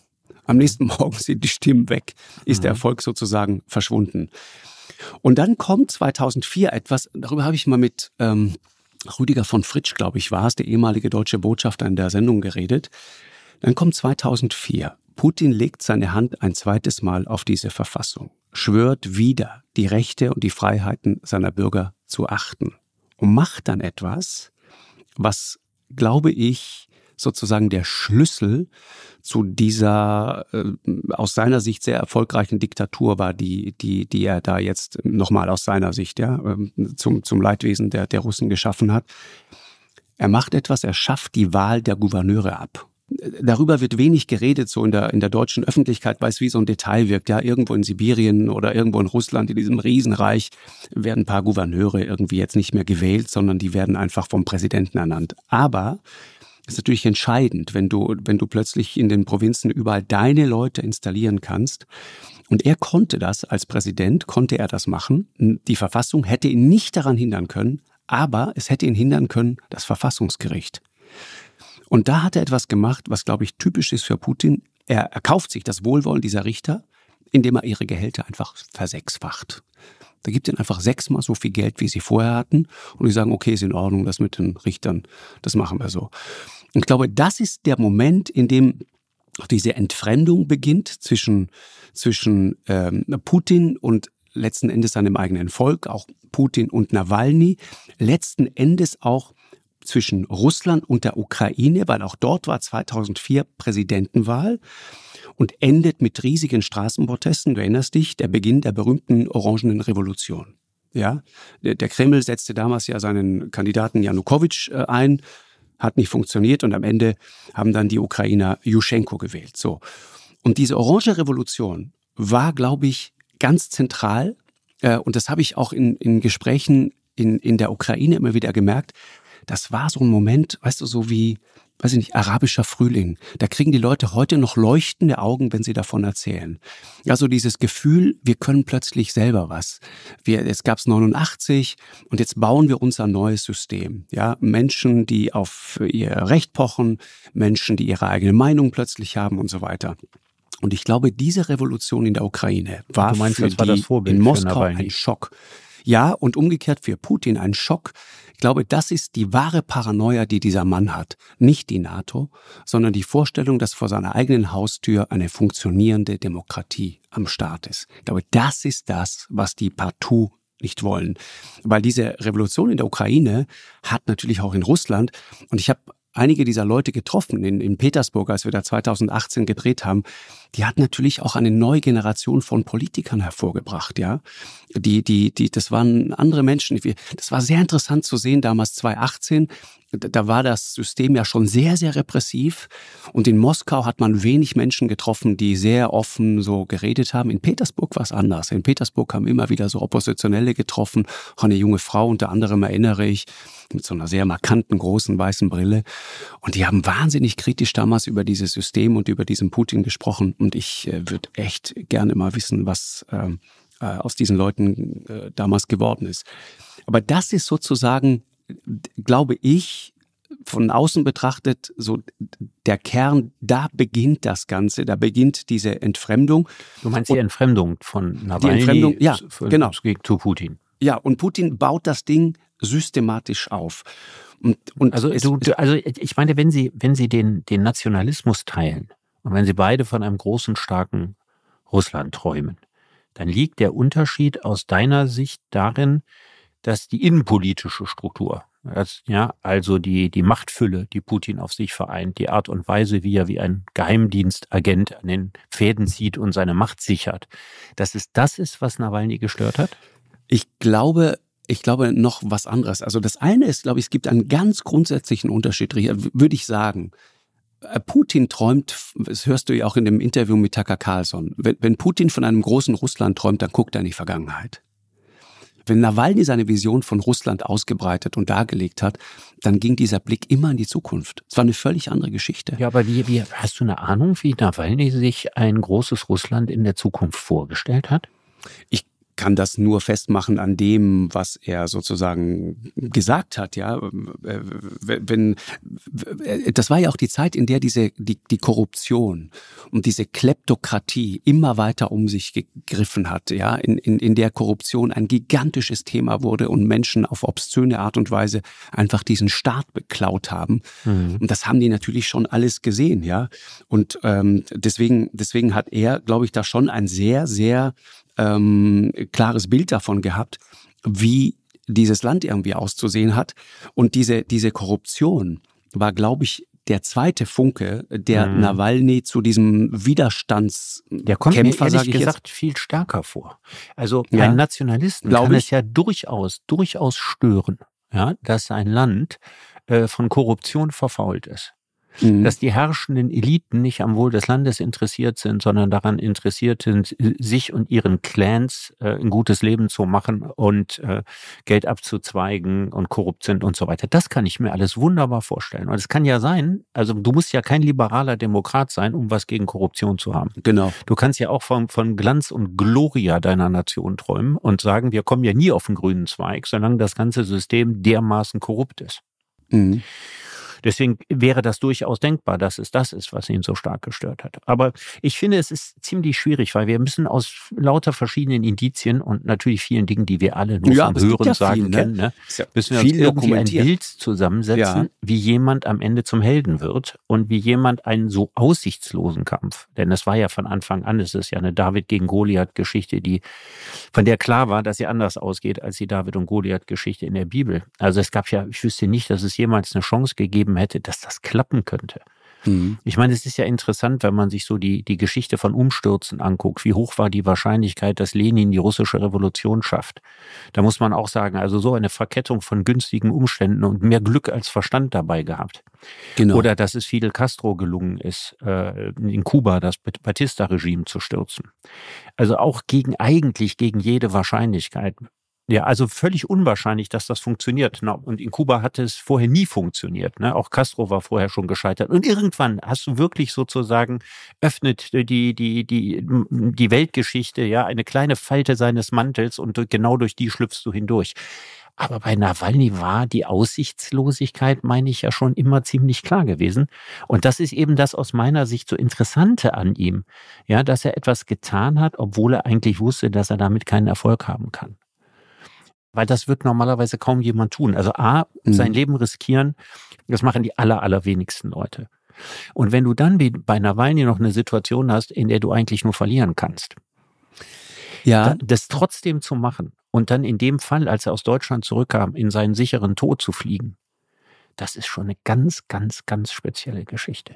Am nächsten Morgen sind die Stimmen weg, ist der Erfolg sozusagen verschwunden. Und dann kommt 2004 etwas, darüber habe ich mal mit ähm, Rüdiger von Fritsch, glaube ich, war es, der ehemalige deutsche Botschafter in der Sendung geredet. Dann kommt 2004. Putin legt seine Hand ein zweites Mal auf diese Verfassung, schwört wieder, die Rechte und die Freiheiten seiner Bürger zu achten und macht dann etwas, was, glaube ich, sozusagen der Schlüssel zu dieser äh, aus seiner Sicht sehr erfolgreichen Diktatur war, die, die, die er da jetzt nochmal aus seiner Sicht ja, ähm, zum, zum Leidwesen der, der Russen geschaffen hat. Er macht etwas, er schafft die Wahl der Gouverneure ab. darüber wird wenig geredet, so in der, in der deutschen Öffentlichkeit, weil es wie so ein Detail wirkt. Ja, irgendwo in Sibirien oder irgendwo in Russland, in diesem Riesenreich, werden ein paar Gouverneure irgendwie jetzt nicht mehr gewählt, sondern die werden einfach vom Präsidenten ernannt. Aber ist natürlich entscheidend, wenn du, wenn du plötzlich in den Provinzen überall deine Leute installieren kannst. Und er konnte das als Präsident, konnte er das machen. Die Verfassung hätte ihn nicht daran hindern können, aber es hätte ihn hindern können, das Verfassungsgericht. Und da hat er etwas gemacht, was, glaube ich, typisch ist für Putin. Er erkauft sich das Wohlwollen dieser Richter, indem er ihre Gehälter einfach versechsfacht. Da gibt ihnen einfach sechsmal so viel Geld, wie sie vorher hatten. Und die sagen, okay, ist in Ordnung, das mit den Richtern, das machen wir so. Und ich glaube, das ist der Moment, in dem diese Entfremdung beginnt zwischen, zwischen ähm, Putin und letzten Endes seinem eigenen Volk, auch Putin und Nawalny, letzten Endes auch zwischen Russland und der Ukraine, weil auch dort war 2004 Präsidentenwahl und endet mit riesigen Straßenprotesten. Du erinnerst dich, der Beginn der berühmten Orangenen Revolution. Ja, der, Kreml setzte damals ja seinen Kandidaten Janukowitsch äh, ein, hat nicht funktioniert und am Ende haben dann die Ukrainer Juschenko gewählt. So. Und diese Orange Revolution war, glaube ich, ganz zentral. Äh, und das habe ich auch in, in Gesprächen in, in der Ukraine immer wieder gemerkt das war so ein Moment, weißt du, so wie, weiß ich nicht, arabischer Frühling. Da kriegen die Leute heute noch leuchtende Augen, wenn sie davon erzählen. Also dieses Gefühl, wir können plötzlich selber was. Wir, es gab's 89 und jetzt bauen wir uns ein neues System. Ja, Menschen, die auf ihr Recht pochen, Menschen, die ihre eigene Meinung plötzlich haben und so weiter. Und ich glaube, diese Revolution in der Ukraine war meinst, für die in Moskau ein Schock. Ja, und umgekehrt für Putin ein Schock, glaube, das ist die wahre Paranoia, die dieser Mann hat. Nicht die NATO, sondern die Vorstellung, dass vor seiner eigenen Haustür eine funktionierende Demokratie am Start ist. Ich glaube, das ist das, was die partout nicht wollen. Weil diese Revolution in der Ukraine hat natürlich auch in Russland, und ich habe einige dieser Leute getroffen in, in Petersburg, als wir da 2018 gedreht haben, die hat natürlich auch eine neue Generation von Politikern hervorgebracht, ja. Die, die, die, das waren andere Menschen. Das war sehr interessant zu sehen, damals 2018, da war das System ja schon sehr, sehr repressiv. Und in Moskau hat man wenig Menschen getroffen, die sehr offen so geredet haben. In Petersburg war es anders. In Petersburg haben immer wieder so Oppositionelle getroffen. Auch eine junge Frau, unter anderem erinnere ich, mit so einer sehr markanten großen weißen Brille. Und die haben wahnsinnig kritisch damals über dieses System und über diesen Putin gesprochen. Und ich äh, würde echt gerne mal wissen, was ähm, äh, aus diesen Leuten äh, damals geworden ist. Aber das ist sozusagen glaube ich, von außen betrachtet, so der Kern, da beginnt das Ganze, da beginnt diese Entfremdung. Du meinst die Entfremdung von Nawalny die Entfremdung, ja, für, genau. zu Putin. Ja, und Putin baut das Ding systematisch auf. Und, und also, du, du, also ich meine, wenn Sie, wenn Sie den, den Nationalismus teilen und wenn Sie beide von einem großen, starken Russland träumen, dann liegt der Unterschied aus deiner Sicht darin, dass die innenpolitische Struktur, ja, also die, die Machtfülle, die Putin auf sich vereint, die Art und Weise, wie er wie ein Geheimdienstagent an den Fäden zieht und seine Macht sichert, dass es das ist, was Nawalny gestört hat? Ich glaube, ich glaube noch was anderes. Also das eine ist, glaube ich, es gibt einen ganz grundsätzlichen Unterschied, würde ich sagen. Äh, Putin träumt, das hörst du ja auch in dem Interview mit Tucker Carlson, wenn, wenn Putin von einem großen Russland träumt, dann guckt er in die Vergangenheit. Wenn Nawalny seine Vision von Russland ausgebreitet und dargelegt hat, dann ging dieser Blick immer in die Zukunft. Es war eine völlig andere Geschichte. Ja, aber wie, wie, hast du eine Ahnung, wie Nawalny sich ein großes Russland in der Zukunft vorgestellt hat? Ich kann das nur festmachen an dem, was er sozusagen gesagt hat, ja. Wenn, das war ja auch die Zeit, in der diese, die, die Korruption und diese Kleptokratie immer weiter um sich gegriffen hat, ja, in, in, in der Korruption ein gigantisches Thema wurde und Menschen auf obszöne Art und Weise einfach diesen Staat beklaut haben. Mhm. Und das haben die natürlich schon alles gesehen, ja. Und ähm, deswegen, deswegen hat er, glaube ich, da schon ein sehr, sehr ähm, klares Bild davon gehabt, wie dieses Land irgendwie auszusehen hat. Und diese, diese Korruption war, glaube ich, der zweite Funke, der mhm. Nawalny zu diesem Widerstands der kommt Kämpfer, mir ehrlich gesagt jetzt. viel stärker vor. Also ja, ein Nationalisten kann ich. es ja durchaus durchaus stören, ja, dass ein Land äh, von Korruption verfault ist. Mhm. Dass die herrschenden Eliten nicht am Wohl des Landes interessiert sind, sondern daran interessiert sind, sich und ihren Clans äh, ein gutes Leben zu machen und äh, Geld abzuzweigen und korrupt sind und so weiter. Das kann ich mir alles wunderbar vorstellen. Und es kann ja sein, also du musst ja kein liberaler Demokrat sein, um was gegen Korruption zu haben. Genau. Du kannst ja auch von, von Glanz und Gloria deiner Nation träumen und sagen, wir kommen ja nie auf den grünen Zweig, solange das ganze System dermaßen korrupt ist. Mhm. Deswegen wäre das durchaus denkbar, dass es das ist, was ihn so stark gestört hat. Aber ich finde, es ist ziemlich schwierig, weil wir müssen aus lauter verschiedenen Indizien und natürlich vielen Dingen, die wir alle nur ja, vom Hören ja sagen viel, ne? kennen, ne? Ja müssen wir uns irgendwie ein Bild zusammensetzen, wie jemand am Ende zum Helden wird und wie jemand einen so aussichtslosen Kampf, denn es war ja von Anfang an, es ist ja eine David gegen Goliath Geschichte, die von der klar war, dass sie anders ausgeht als die David und Goliath Geschichte in der Bibel. Also es gab ja, ich wüsste nicht, dass es jemals eine Chance gegeben gegeben hätte, dass das klappen könnte. Mhm. Ich meine, es ist ja interessant, wenn man sich so die, die Geschichte von Umstürzen anguckt. Wie hoch war die Wahrscheinlichkeit, dass Lenin die russische Revolution schafft? Da muss man auch sagen, also so eine Verkettung von günstigen Umständen und mehr Glück als Verstand dabei gehabt. Genau. Oder dass es Fidel Castro gelungen ist, äh, in Kuba das Batista-Regime zu stürzen. Also auch gegen, eigentlich gegen jede Wahrscheinlichkeit. Ja, also völlig unwahrscheinlich, dass das funktioniert. Und in Kuba hatte es vorher nie funktioniert. Ne? Auch Castro war vorher schon gescheitert. Und irgendwann hast du wirklich sozusagen öffnet die, die, die, die Weltgeschichte, ja, eine kleine Falte seines Mantels und genau durch die schlüpfst du hindurch. Aber bei Nawalny war die Aussichtslosigkeit, meine ich, ja schon immer ziemlich klar gewesen. Und das ist eben das aus meiner Sicht so Interessante an ihm. Ja, dass er etwas getan hat, obwohl er eigentlich wusste, dass er damit keinen Erfolg haben kann. Weil das wird normalerweise kaum jemand tun. Also A, mhm. sein Leben riskieren, das machen die aller, allerwenigsten Leute. Und wenn du dann wie bei Nawalny noch eine Situation hast, in der du eigentlich nur verlieren kannst, ja. das trotzdem zu machen und dann in dem Fall, als er aus Deutschland zurückkam, in seinen sicheren Tod zu fliegen, das ist schon eine ganz, ganz, ganz spezielle Geschichte.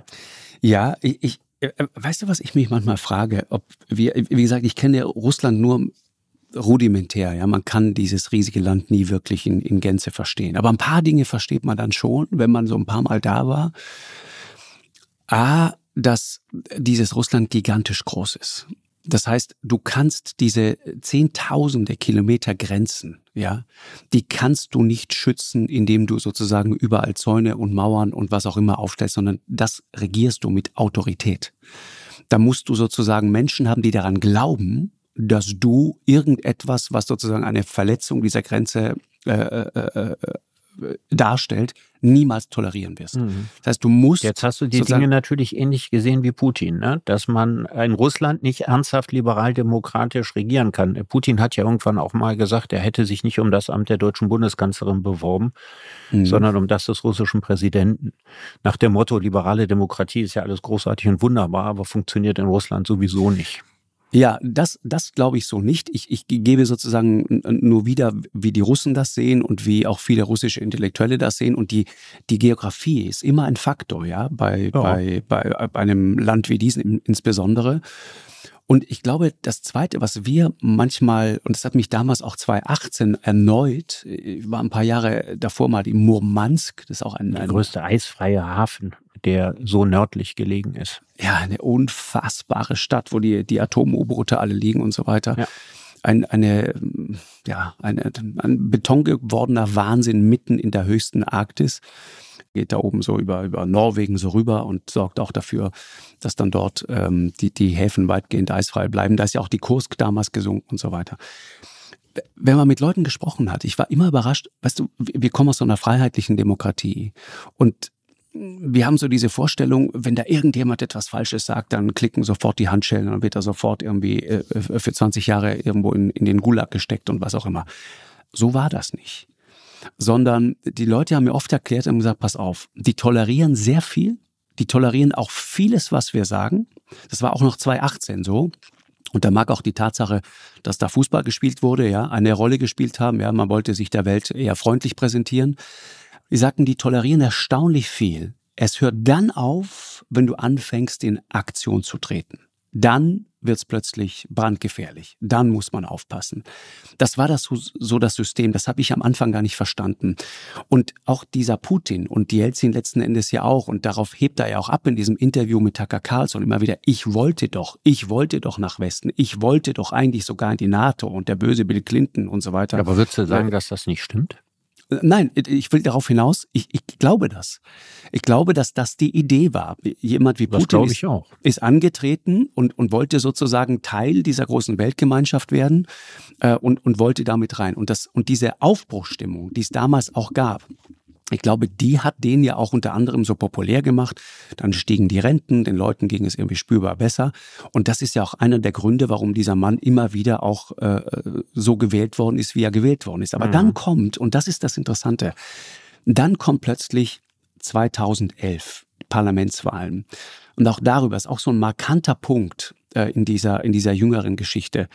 Ja, ich, ich äh, weißt du, was ich mich manchmal frage, ob wir, wie gesagt, ich kenne Russland nur rudimentär. Ja, man kann dieses riesige Land nie wirklich in, in Gänze verstehen. Aber ein paar Dinge versteht man dann schon, wenn man so ein paar Mal da war. A, dass dieses Russland gigantisch groß ist. Das heißt, du kannst diese zehntausende Kilometer Grenzen, ja, die kannst du nicht schützen, indem du sozusagen überall Zäune und Mauern und was auch immer aufstellst, sondern das regierst du mit Autorität. Da musst du sozusagen Menschen haben, die daran glauben, dass du irgendetwas, was sozusagen eine Verletzung dieser Grenze äh, äh, äh, darstellt, niemals tolerieren wirst. Mhm. Das heißt, du musst. Jetzt hast du die Dinge natürlich ähnlich gesehen wie Putin, ne? dass man in Russland nicht ernsthaft liberal-demokratisch regieren kann. Putin hat ja irgendwann auch mal gesagt, er hätte sich nicht um das Amt der deutschen Bundeskanzlerin beworben, mhm. sondern um das des russischen Präsidenten. Nach dem Motto, liberale Demokratie ist ja alles großartig und wunderbar, aber funktioniert in Russland sowieso nicht. Ja, das, das glaube ich so nicht. Ich, ich gebe sozusagen nur wieder, wie die Russen das sehen und wie auch viele russische Intellektuelle das sehen. Und die, die Geografie ist immer ein Faktor, ja, bei, ja. bei, bei, bei einem Land wie diesem insbesondere. Und ich glaube, das Zweite, was wir manchmal, und das hat mich damals auch 2018 erneut, ich war ein paar Jahre davor mal in Murmansk, das ist auch ein... Der größte eisfreie Hafen der so nördlich gelegen ist. Ja, eine unfassbare Stadt, wo die, die Atom-U-Boote alle liegen und so weiter. Ja. Ein, eine, ja, eine, ein Beton gewordener Wahnsinn mitten in der höchsten Arktis. Geht da oben so über, über Norwegen so rüber und sorgt auch dafür, dass dann dort ähm, die, die Häfen weitgehend eisfrei bleiben. Da ist ja auch die Kursk damals gesunken und so weiter wenn man mit Leuten gesprochen hat, ich war immer überrascht, weißt du, wir kommen aus so einer freiheitlichen Demokratie und wir haben so diese Vorstellung, wenn da irgendjemand etwas Falsches sagt, dann klicken sofort die Handschellen und wird er sofort irgendwie äh, für 20 Jahre irgendwo in, in den Gulag gesteckt und was auch immer. So war das nicht. Sondern die Leute haben mir oft erklärt und gesagt, pass auf, die tolerieren sehr viel, die tolerieren auch vieles, was wir sagen. Das war auch noch 2018 so. Und da mag auch die Tatsache, dass da Fußball gespielt wurde, ja, eine Rolle gespielt haben. Ja, man wollte sich der Welt eher freundlich präsentieren. Sie sagten, die tolerieren erstaunlich viel. Es hört dann auf, wenn du anfängst, in Aktion zu treten. dann wird es plötzlich brandgefährlich. Dann muss man aufpassen. Das war das so, das System. Das habe ich am Anfang gar nicht verstanden. Und auch dieser Putin und die Jelzin letzten Endes ja auch. Und darauf hebt er ja auch ab in diesem Interview mit Tucker Carlson immer wieder. Ich wollte doch, ich wollte doch nach Westen. Ich wollte doch eigentlich sogar in die NATO und der böse Bill Clinton und so weiter. Aber würdest du sagen, dass das nicht stimmt? Nein, ich will darauf hinaus, ich, ich glaube das. Ich glaube, dass das die Idee war. Jemand wie Putin ist, ist, angetreten und, und wollte sozusagen Teil dieser großen Weltgemeinschaft werden äh, und, und wollte damit rein. Und, das, und diese Aufbruchstimmung, die es damals auch gab, ich glaube, die hat den ja auch unter anderem so populär gemacht. Dann stiegen die Renten, den Leuten ging es irgendwie spürbar besser. Und das ist ja auch einer der Gründe, warum dieser Mann immer wieder auch äh, so gewählt worden ist, wie er gewählt worden ist. Aber mhm. dann kommt, und das ist das Interessante, dann kommt plötzlich 2011 Parlamentswahlen. Und auch darüber ist auch so ein markanter Punkt äh, in dieser, in dieser jüngeren Geschichte.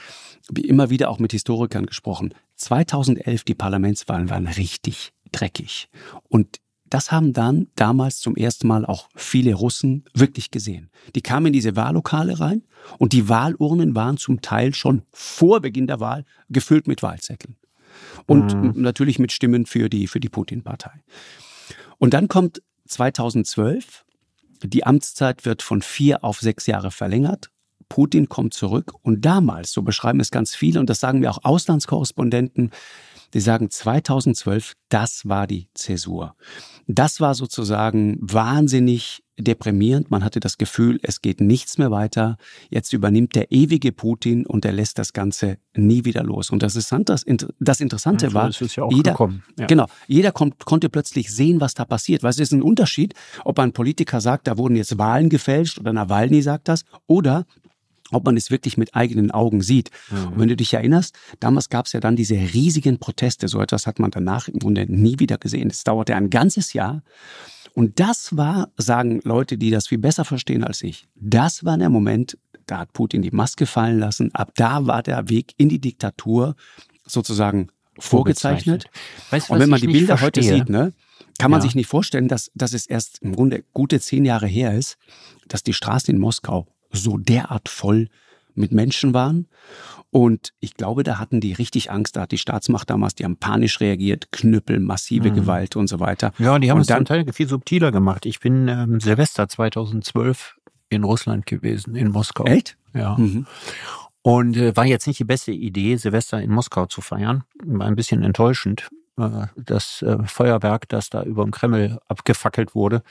Wie immer wieder auch mit Historikern gesprochen. 2011 die Parlamentswahlen waren richtig dreckig. Und das haben dann damals zum ersten Mal auch viele Russen wirklich gesehen. Die kamen in diese Wahllokale rein und die Wahlurnen waren zum Teil schon vor Beginn der Wahl gefüllt mit Wahlzetteln. Und mhm. natürlich mit Stimmen für die, für die Putin-Partei. Und dann kommt 2012, die Amtszeit wird von vier auf sechs Jahre verlängert. Putin kommt zurück und damals, so beschreiben es ganz viele, und das sagen wir auch Auslandskorrespondenten, die sagen 2012, das war die Zäsur. Das war sozusagen wahnsinnig deprimierend. Man hatte das Gefühl, es geht nichts mehr weiter. Jetzt übernimmt der ewige Putin und er lässt das Ganze nie wieder los. Und das, ist, das, das Interessante ja, war, ja jeder, ja. genau, jeder kommt, konnte plötzlich sehen, was da passiert. Weil es ist ein Unterschied, ob ein Politiker sagt, da wurden jetzt Wahlen gefälscht oder Nawalny sagt das, oder ob man es wirklich mit eigenen Augen sieht. Mhm. Und wenn du dich erinnerst, damals gab es ja dann diese riesigen Proteste. So etwas hat man danach im Grunde nie wieder gesehen. Es dauerte ein ganzes Jahr. Und das war, sagen Leute, die das viel besser verstehen als ich, das war der Moment, da hat Putin die Maske fallen lassen. Ab da war der Weg in die Diktatur sozusagen vorgezeichnet. Weißt, Und wenn man die Bilder verstehe? heute sieht, ne, kann man ja. sich nicht vorstellen, dass, dass es erst im Grunde gute zehn Jahre her ist, dass die Straßen in Moskau so derart voll mit Menschen waren. Und ich glaube, da hatten die richtig Angst. Da hat die Staatsmacht damals, die haben panisch reagiert, Knüppel, massive mhm. Gewalt und so weiter. Ja, die haben und es dann Teil viel subtiler gemacht. Ich bin ähm, Silvester 2012 in Russland gewesen, in Moskau. Echt? Ja. Mhm. Und äh, war jetzt nicht die beste Idee, Silvester in Moskau zu feiern. War ein bisschen enttäuschend. Äh, das äh, Feuerwerk, das da über dem Kreml abgefackelt wurde,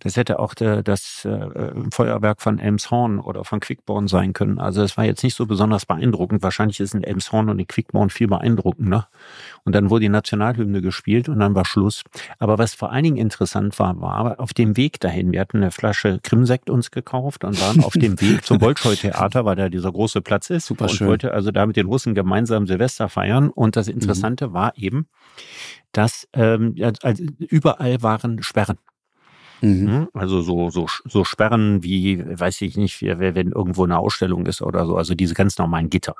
das hätte auch der, das äh, Feuerwerk von Elmshorn oder von Quickborn sein können. Also es war jetzt nicht so besonders beeindruckend. Wahrscheinlich ist ein Elmshorn und ein Quickborn viel beeindruckender. Und dann wurde die Nationalhymne gespielt und dann war Schluss. Aber was vor allen Dingen interessant war, war auf dem Weg dahin. Wir hatten eine Flasche Krimsekt uns gekauft und waren auf dem Weg zum Bolschoi-Theater, weil da dieser große Platz ist. Super und schön. wollte also da mit den Russen gemeinsam Silvester feiern. Und das Interessante mhm. war eben, dass ähm, also überall waren Sperren. Mhm. Hm? Also so, so, so Sperren wie, weiß ich nicht, wenn irgendwo eine Ausstellung ist oder so, also diese ganz normalen Gitter.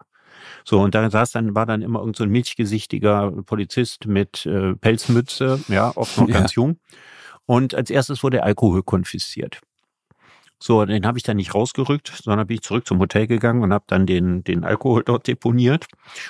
So, und da saß dann, war dann immer irgend so ein milchgesichtiger Polizist mit äh, Pelzmütze, ja, oft noch ganz ja. jung. Und als erstes wurde Alkohol konfisziert. So, den habe ich dann nicht rausgerückt, sondern bin ich zurück zum Hotel gegangen und habe dann den, den Alkohol dort deponiert.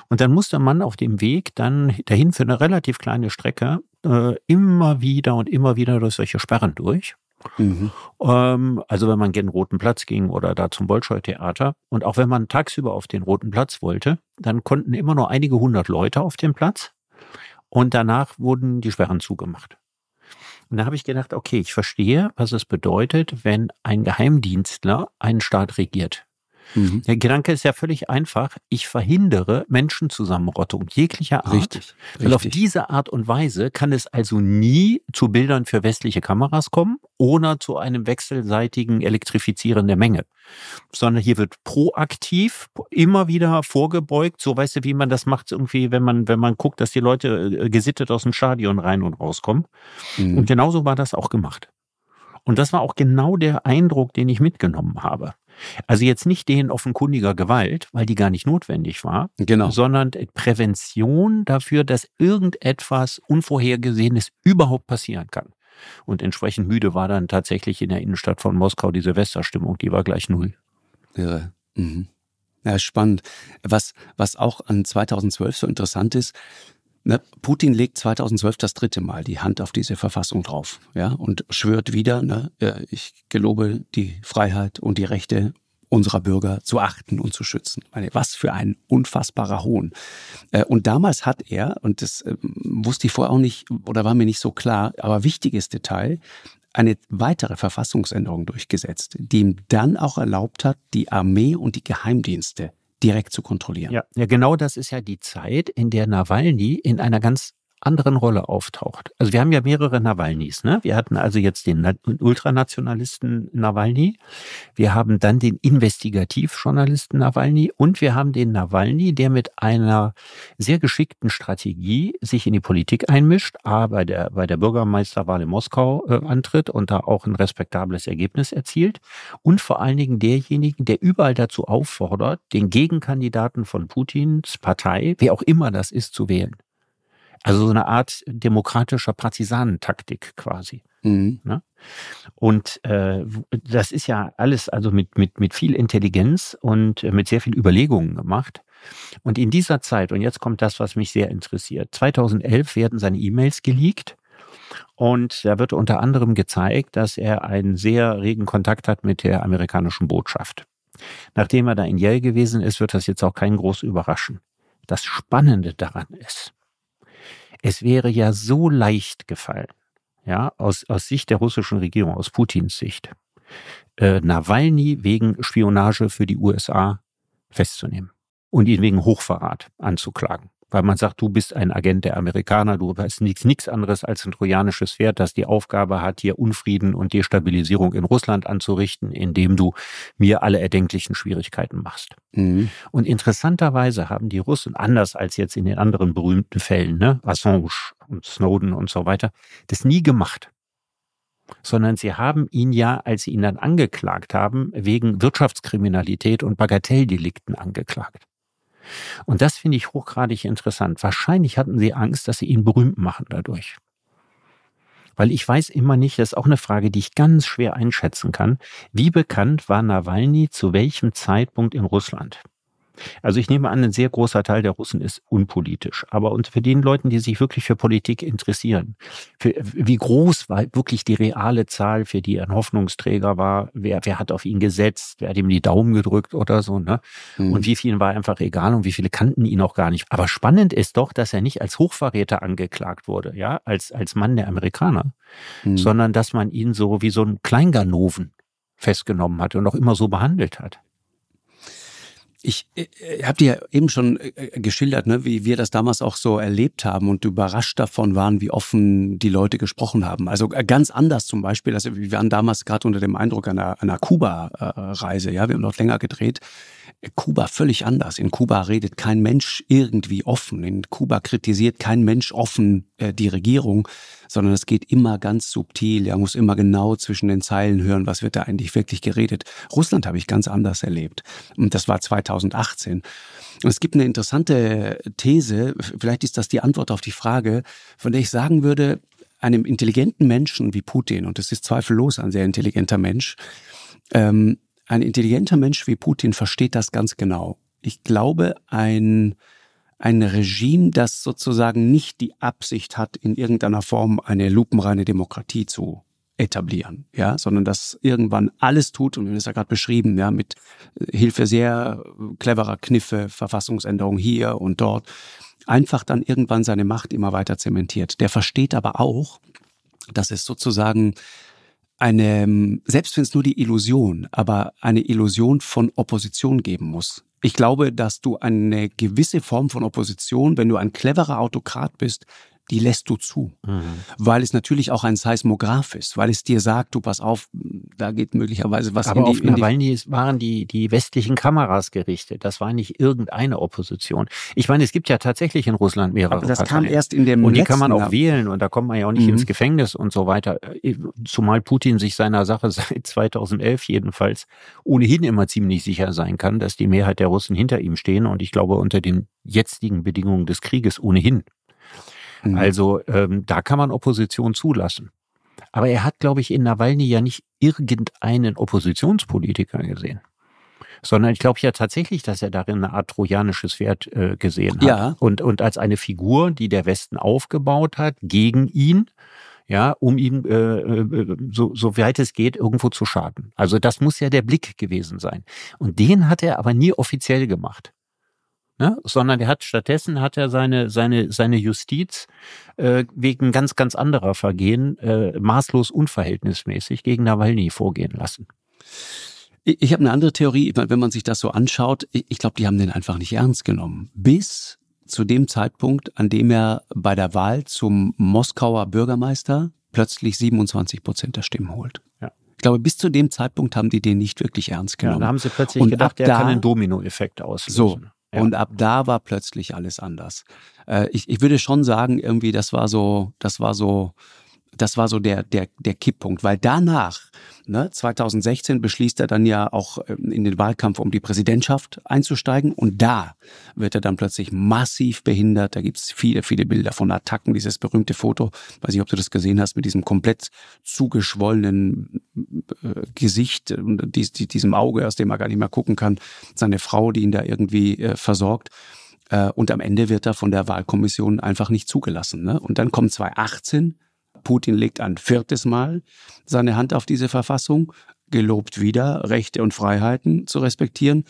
Und dann musste man auf dem Weg dann dahin für eine relativ kleine Strecke äh, immer wieder und immer wieder durch solche Sperren durch. Mhm. Ähm, also wenn man gen Roten Platz ging oder da zum Bolschoi-Theater und auch wenn man tagsüber auf den Roten Platz wollte, dann konnten immer nur einige hundert Leute auf den Platz und danach wurden die Sperren zugemacht. Und da habe ich gedacht, okay, ich verstehe, was es bedeutet, wenn ein Geheimdienstler einen Staat regiert. Mhm. Der Gedanke ist ja völlig einfach. Ich verhindere Menschenzusammenrottung jeglicher Art. Richtig, Weil richtig. auf diese Art und Weise kann es also nie zu Bildern für westliche Kameras kommen oder zu einem wechselseitigen Elektrifizieren der Menge. Sondern hier wird proaktiv immer wieder vorgebeugt. So weißt du, wie man das macht irgendwie, wenn man, wenn man guckt, dass die Leute äh, gesittet aus dem Stadion rein und rauskommen. Mhm. Und genauso war das auch gemacht. Und das war auch genau der Eindruck, den ich mitgenommen habe. Also jetzt nicht den offenkundiger Gewalt, weil die gar nicht notwendig war, genau. sondern Prävention dafür, dass irgendetwas Unvorhergesehenes überhaupt passieren kann. Und entsprechend müde war dann tatsächlich in der Innenstadt von Moskau die Silvesterstimmung, die war gleich null. Irre. Mhm. Ja, spannend. Was, was auch an 2012 so interessant ist, ne, Putin legt 2012 das dritte Mal die Hand auf diese Verfassung drauf, ja, und schwört wieder, ne, ich gelobe die Freiheit und die Rechte unserer Bürger zu achten und zu schützen. Meine, was für ein unfassbarer Hohn. Äh, und damals hat er, und das ähm, wusste ich vorher auch nicht oder war mir nicht so klar, aber wichtiges Detail, eine weitere Verfassungsänderung durchgesetzt, die ihm dann auch erlaubt hat, die Armee und die Geheimdienste direkt zu kontrollieren. Ja, ja, genau das ist ja die Zeit, in der Nawalny in einer ganz anderen Rolle auftaucht. Also wir haben ja mehrere Nawalnys. Ne? Wir hatten also jetzt den Ultranationalisten Nawalny, wir haben dann den Investigativjournalisten Nawalny und wir haben den Nawalny, der mit einer sehr geschickten Strategie sich in die Politik einmischt, a, bei der, bei der Bürgermeisterwahl in Moskau äh, antritt und da auch ein respektables Ergebnis erzielt und vor allen Dingen derjenigen, der überall dazu auffordert, den Gegenkandidaten von Putins Partei, wer auch immer das ist, zu wählen. Also so eine Art demokratischer Partisanentaktik quasi. Mhm. Ne? Und äh, das ist ja alles also mit, mit, mit viel Intelligenz und mit sehr viel Überlegungen gemacht. Und in dieser Zeit, und jetzt kommt das, was mich sehr interessiert, 2011 werden seine E-Mails geleakt. Und da wird unter anderem gezeigt, dass er einen sehr regen Kontakt hat mit der amerikanischen Botschaft. Nachdem er da in Yale gewesen ist, wird das jetzt auch kein groß überraschen. Das Spannende daran ist, es wäre ja so leicht gefallen, ja, aus, aus Sicht der russischen Regierung, aus Putins Sicht, äh, Nawalny wegen Spionage für die USA festzunehmen und ihn wegen Hochverrat anzuklagen weil man sagt, du bist ein Agent der Amerikaner, du bist nichts, nichts anderes als ein trojanisches Pferd, das die Aufgabe hat, hier Unfrieden und Destabilisierung in Russland anzurichten, indem du mir alle erdenklichen Schwierigkeiten machst. Mhm. Und interessanterweise haben die Russen, anders als jetzt in den anderen berühmten Fällen, ne, Assange und Snowden und so weiter, das nie gemacht sondern sie haben ihn ja, als sie ihn dann angeklagt haben, wegen Wirtschaftskriminalität und Bagatelldelikten angeklagt. Und das finde ich hochgradig interessant. Wahrscheinlich hatten sie Angst, dass sie ihn berühmt machen dadurch. Weil ich weiß immer nicht, das ist auch eine Frage, die ich ganz schwer einschätzen kann. Wie bekannt war Nawalny zu welchem Zeitpunkt in Russland? Also ich nehme an, ein sehr großer Teil der Russen ist unpolitisch. Aber und für den Leuten, die sich wirklich für Politik interessieren, für, wie groß war wirklich die reale Zahl, für die er ein Hoffnungsträger war, wer, wer hat auf ihn gesetzt, wer hat ihm die Daumen gedrückt oder so, ne? Mhm. Und wie vielen war einfach egal und wie viele kannten ihn auch gar nicht. Aber spannend ist doch, dass er nicht als Hochverräter angeklagt wurde, ja, als, als Mann der Amerikaner, mhm. sondern dass man ihn so wie so ein Kleinganoven festgenommen hat und auch immer so behandelt hat. Ich äh, habe dir ja eben schon äh, äh, geschildert, ne, wie wir das damals auch so erlebt haben und überrascht davon waren, wie offen die Leute gesprochen haben. Also äh, ganz anders zum Beispiel. Also wir waren damals gerade unter dem Eindruck einer, einer Kuba-Reise. Ja, wir haben noch länger gedreht. Kuba völlig anders. In Kuba redet kein Mensch irgendwie offen. In Kuba kritisiert kein Mensch offen äh, die Regierung, sondern es geht immer ganz subtil. Er muss immer genau zwischen den Zeilen hören, was wird da eigentlich wirklich geredet. Russland habe ich ganz anders erlebt. Und das war 2018. Und es gibt eine interessante These, vielleicht ist das die Antwort auf die Frage, von der ich sagen würde, einem intelligenten Menschen wie Putin, und es ist zweifellos ein sehr intelligenter Mensch, ähm, ein intelligenter Mensch wie Putin versteht das ganz genau. Ich glaube, ein, ein Regime, das sozusagen nicht die Absicht hat, in irgendeiner Form eine lupenreine Demokratie zu etablieren, ja, sondern das irgendwann alles tut, und wir haben es ja gerade beschrieben, ja, mit Hilfe sehr cleverer Kniffe, Verfassungsänderung hier und dort, einfach dann irgendwann seine Macht immer weiter zementiert. Der versteht aber auch, dass es sozusagen eine, selbst wenn es nur die Illusion, aber eine Illusion von Opposition geben muss. Ich glaube, dass du eine gewisse Form von Opposition, wenn du ein cleverer Autokrat bist, die lässt du zu. Mhm. Weil es natürlich auch ein Seismograph ist, weil es dir sagt, du pass auf, da geht möglicherweise was Aber in die, auf Nawalny waren die, die westlichen Kameras gerichtet. Das war nicht irgendeine Opposition. Ich meine, es gibt ja tatsächlich in Russland mehrere Aber das Parteien. kam erst in dem Und die kann man auch wählen und da kommt man ja auch nicht mhm. ins Gefängnis und so weiter. Zumal Putin sich seiner Sache seit 2011 jedenfalls ohnehin immer ziemlich sicher sein kann, dass die Mehrheit der Russen hinter ihm stehen und ich glaube unter den jetzigen Bedingungen des Krieges ohnehin. Mhm. Also ähm, da kann man Opposition zulassen. Aber er hat, glaube ich, in Nawalny ja nicht irgendeinen Oppositionspolitiker gesehen, sondern ich glaube ja tatsächlich, dass er darin eine Art trojanisches Pferd äh, gesehen hat. Ja. Und, und als eine Figur, die der Westen aufgebaut hat, gegen ihn, ja, um ihm, äh, äh, so, so weit es geht, irgendwo zu schaden. Also das muss ja der Blick gewesen sein. Und den hat er aber nie offiziell gemacht. Ne? Sondern er hat stattdessen hat er seine, seine, seine Justiz äh, wegen ganz, ganz anderer Vergehen äh, maßlos unverhältnismäßig gegen Nawalny vorgehen lassen. Ich, ich habe eine andere Theorie, wenn man sich das so anschaut, ich, ich glaube, die haben den einfach nicht ernst genommen. Bis zu dem Zeitpunkt, an dem er bei der Wahl zum Moskauer Bürgermeister plötzlich 27 Prozent der Stimmen holt. Ja. Ich glaube, bis zu dem Zeitpunkt haben die den nicht wirklich ernst Ja, genommen. da haben sie plötzlich Und gedacht, ab er da- kann einen Dominoeffekt auslösen. So. Ja. Und ab da war plötzlich alles anders. Äh, ich, ich würde schon sagen, irgendwie, das war so, das war so, das war so der, der, der Kipppunkt, weil danach, ne, 2016 beschließt er dann ja auch ähm, in den Wahlkampf um die Präsidentschaft einzusteigen und da wird er dann plötzlich massiv behindert. Da gibt's viele, viele Bilder von Attacken, dieses berühmte Foto, weiß nicht, ob du das gesehen hast, mit diesem komplett zugeschwollenen äh, Gesicht und dies, die, diesem Auge, aus dem er gar nicht mehr gucken kann, seine Frau, die ihn da irgendwie äh, versorgt. Äh, und am Ende wird er von der Wahlkommission einfach nicht zugelassen. Ne? Und dann kommt 2018, Putin legt ein viertes Mal seine Hand auf diese Verfassung, gelobt wieder, Rechte und Freiheiten zu respektieren.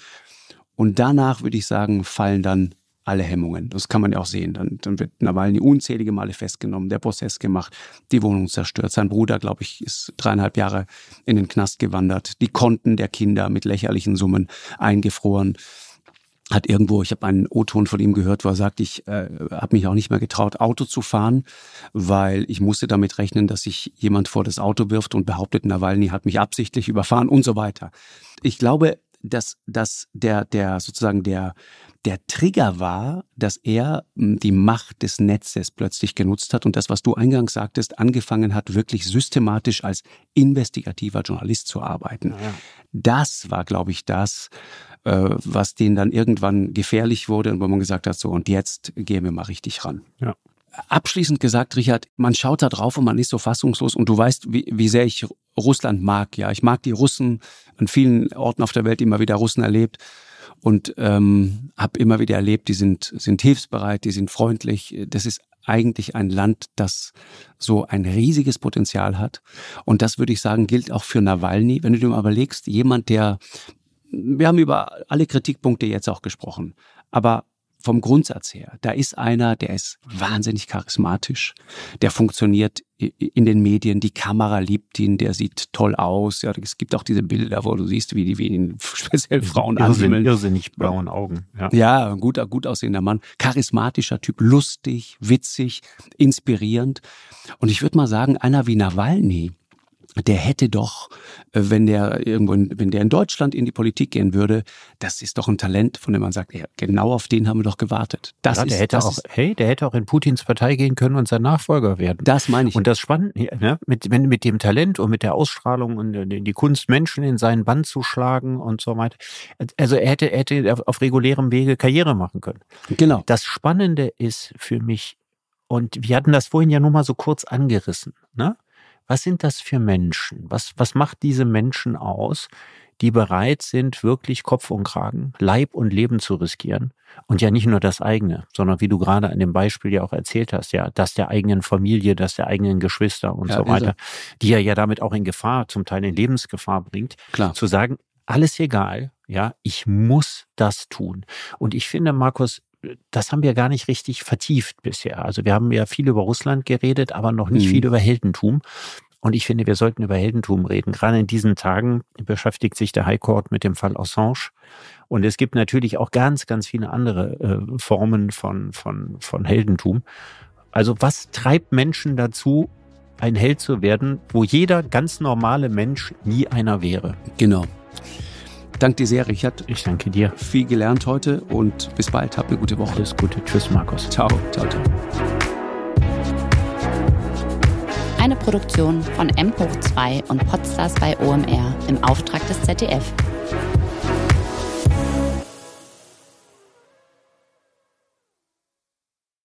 Und danach würde ich sagen, fallen dann alle Hemmungen. Das kann man ja auch sehen. Dann, dann wird Nawalny unzählige Male festgenommen, der Prozess gemacht, die Wohnung zerstört. Sein Bruder, glaube ich, ist dreieinhalb Jahre in den Knast gewandert. Die Konten der Kinder mit lächerlichen Summen eingefroren hat irgendwo, ich habe einen O-Ton von ihm gehört, wo er sagt, ich äh, habe mich auch nicht mehr getraut, Auto zu fahren, weil ich musste damit rechnen, dass sich jemand vor das Auto wirft und behauptet, Nawalny hat mich absichtlich überfahren und so weiter. Ich glaube, dass, dass der, der sozusagen der, der Trigger war, dass er mh, die Macht des Netzes plötzlich genutzt hat und das, was du eingangs sagtest, angefangen hat, wirklich systematisch als investigativer Journalist zu arbeiten. Ja, ja. Das war, glaube ich, das, äh, was denen dann irgendwann gefährlich wurde und wo man gesagt hat, so und jetzt gehen wir mal richtig ran. Ja. Abschließend gesagt, Richard, man schaut da drauf und man ist so fassungslos und du weißt, wie, wie sehr ich Russland mag. Ja, ich mag die Russen an vielen Orten auf der Welt immer wieder Russen erlebt und ähm, habe immer wieder erlebt, die sind sind hilfsbereit, die sind freundlich. Das ist eigentlich ein Land, das so ein riesiges Potenzial hat. Und das würde ich sagen, gilt auch für Nawalny. Wenn du dir mal überlegst, jemand, der, wir haben über alle Kritikpunkte jetzt auch gesprochen, aber vom Grundsatz her, da ist einer, der ist wahnsinnig charismatisch, der funktioniert in den Medien, die Kamera liebt ihn, der sieht toll aus. Ja, es gibt auch diese Bilder, wo du siehst, wie die, wie ihn speziell Frauen Irrsinn, anhimmeln. irrsinnig blauen Augen. Ja. Ja, ein guter, gut aussehender Mann, charismatischer Typ, lustig, witzig, inspirierend. Und ich würde mal sagen, einer wie Nawalny, der hätte doch, äh, wenn der irgendwo, in, wenn der in Deutschland in die Politik gehen würde, das ist doch ein Talent, von dem man sagt, ja, genau auf den haben wir doch gewartet. Das ja, ist, der hätte das auch, ist, hey, der hätte auch in Putins Partei gehen können und sein Nachfolger werden. das meine ich. Und das Spannende, ne, mit, wenn, mit dem Talent und mit der Ausstrahlung und äh, die Kunst, Menschen in seinen Band zu schlagen und so weiter. Also er hätte, er hätte auf, auf regulärem Wege Karriere machen können. genau. Das Spannende ist für mich, und wir hatten das vorhin ja nur mal so kurz angerissen, ne? Was sind das für Menschen? Was, was macht diese Menschen aus, die bereit sind, wirklich Kopf und Kragen, Leib und Leben zu riskieren? Und ja nicht nur das eigene, sondern wie du gerade an dem Beispiel ja auch erzählt hast, ja, das der eigenen Familie, das der eigenen Geschwister und Ja, so er. weiter, die er ja damit auch in Gefahr, zum Teil in Lebensgefahr bringt Klar. zu sagen, alles egal, ja, ich muss das tun. Und ich finde, Markus, das haben wir gar nicht richtig vertieft bisher. Also wir haben ja viel über Russland geredet, aber noch nicht Mhm. viel über Heldentum. Und ich finde, wir sollten über Heldentum reden. Gerade in diesen Tagen beschäftigt sich der High Court mit dem Fall Assange. Und es gibt natürlich auch ganz, ganz viele andere äh, Formen von, von, von Heldentum. Also was treibt Menschen dazu, ein Held zu werden, wo jeder ganz normale Mensch nie einer wäre? Genau. Danke dir sehr, Richard. Ich danke dir. Viel gelernt heute und bis bald. Hab eine gute Woche. Alles Gute. Tschüss, Markus. Ciao. Ciao, ciao. Eine Produktion von M hoch 2 und Podstars bei OMR im Auftrag des ZDF.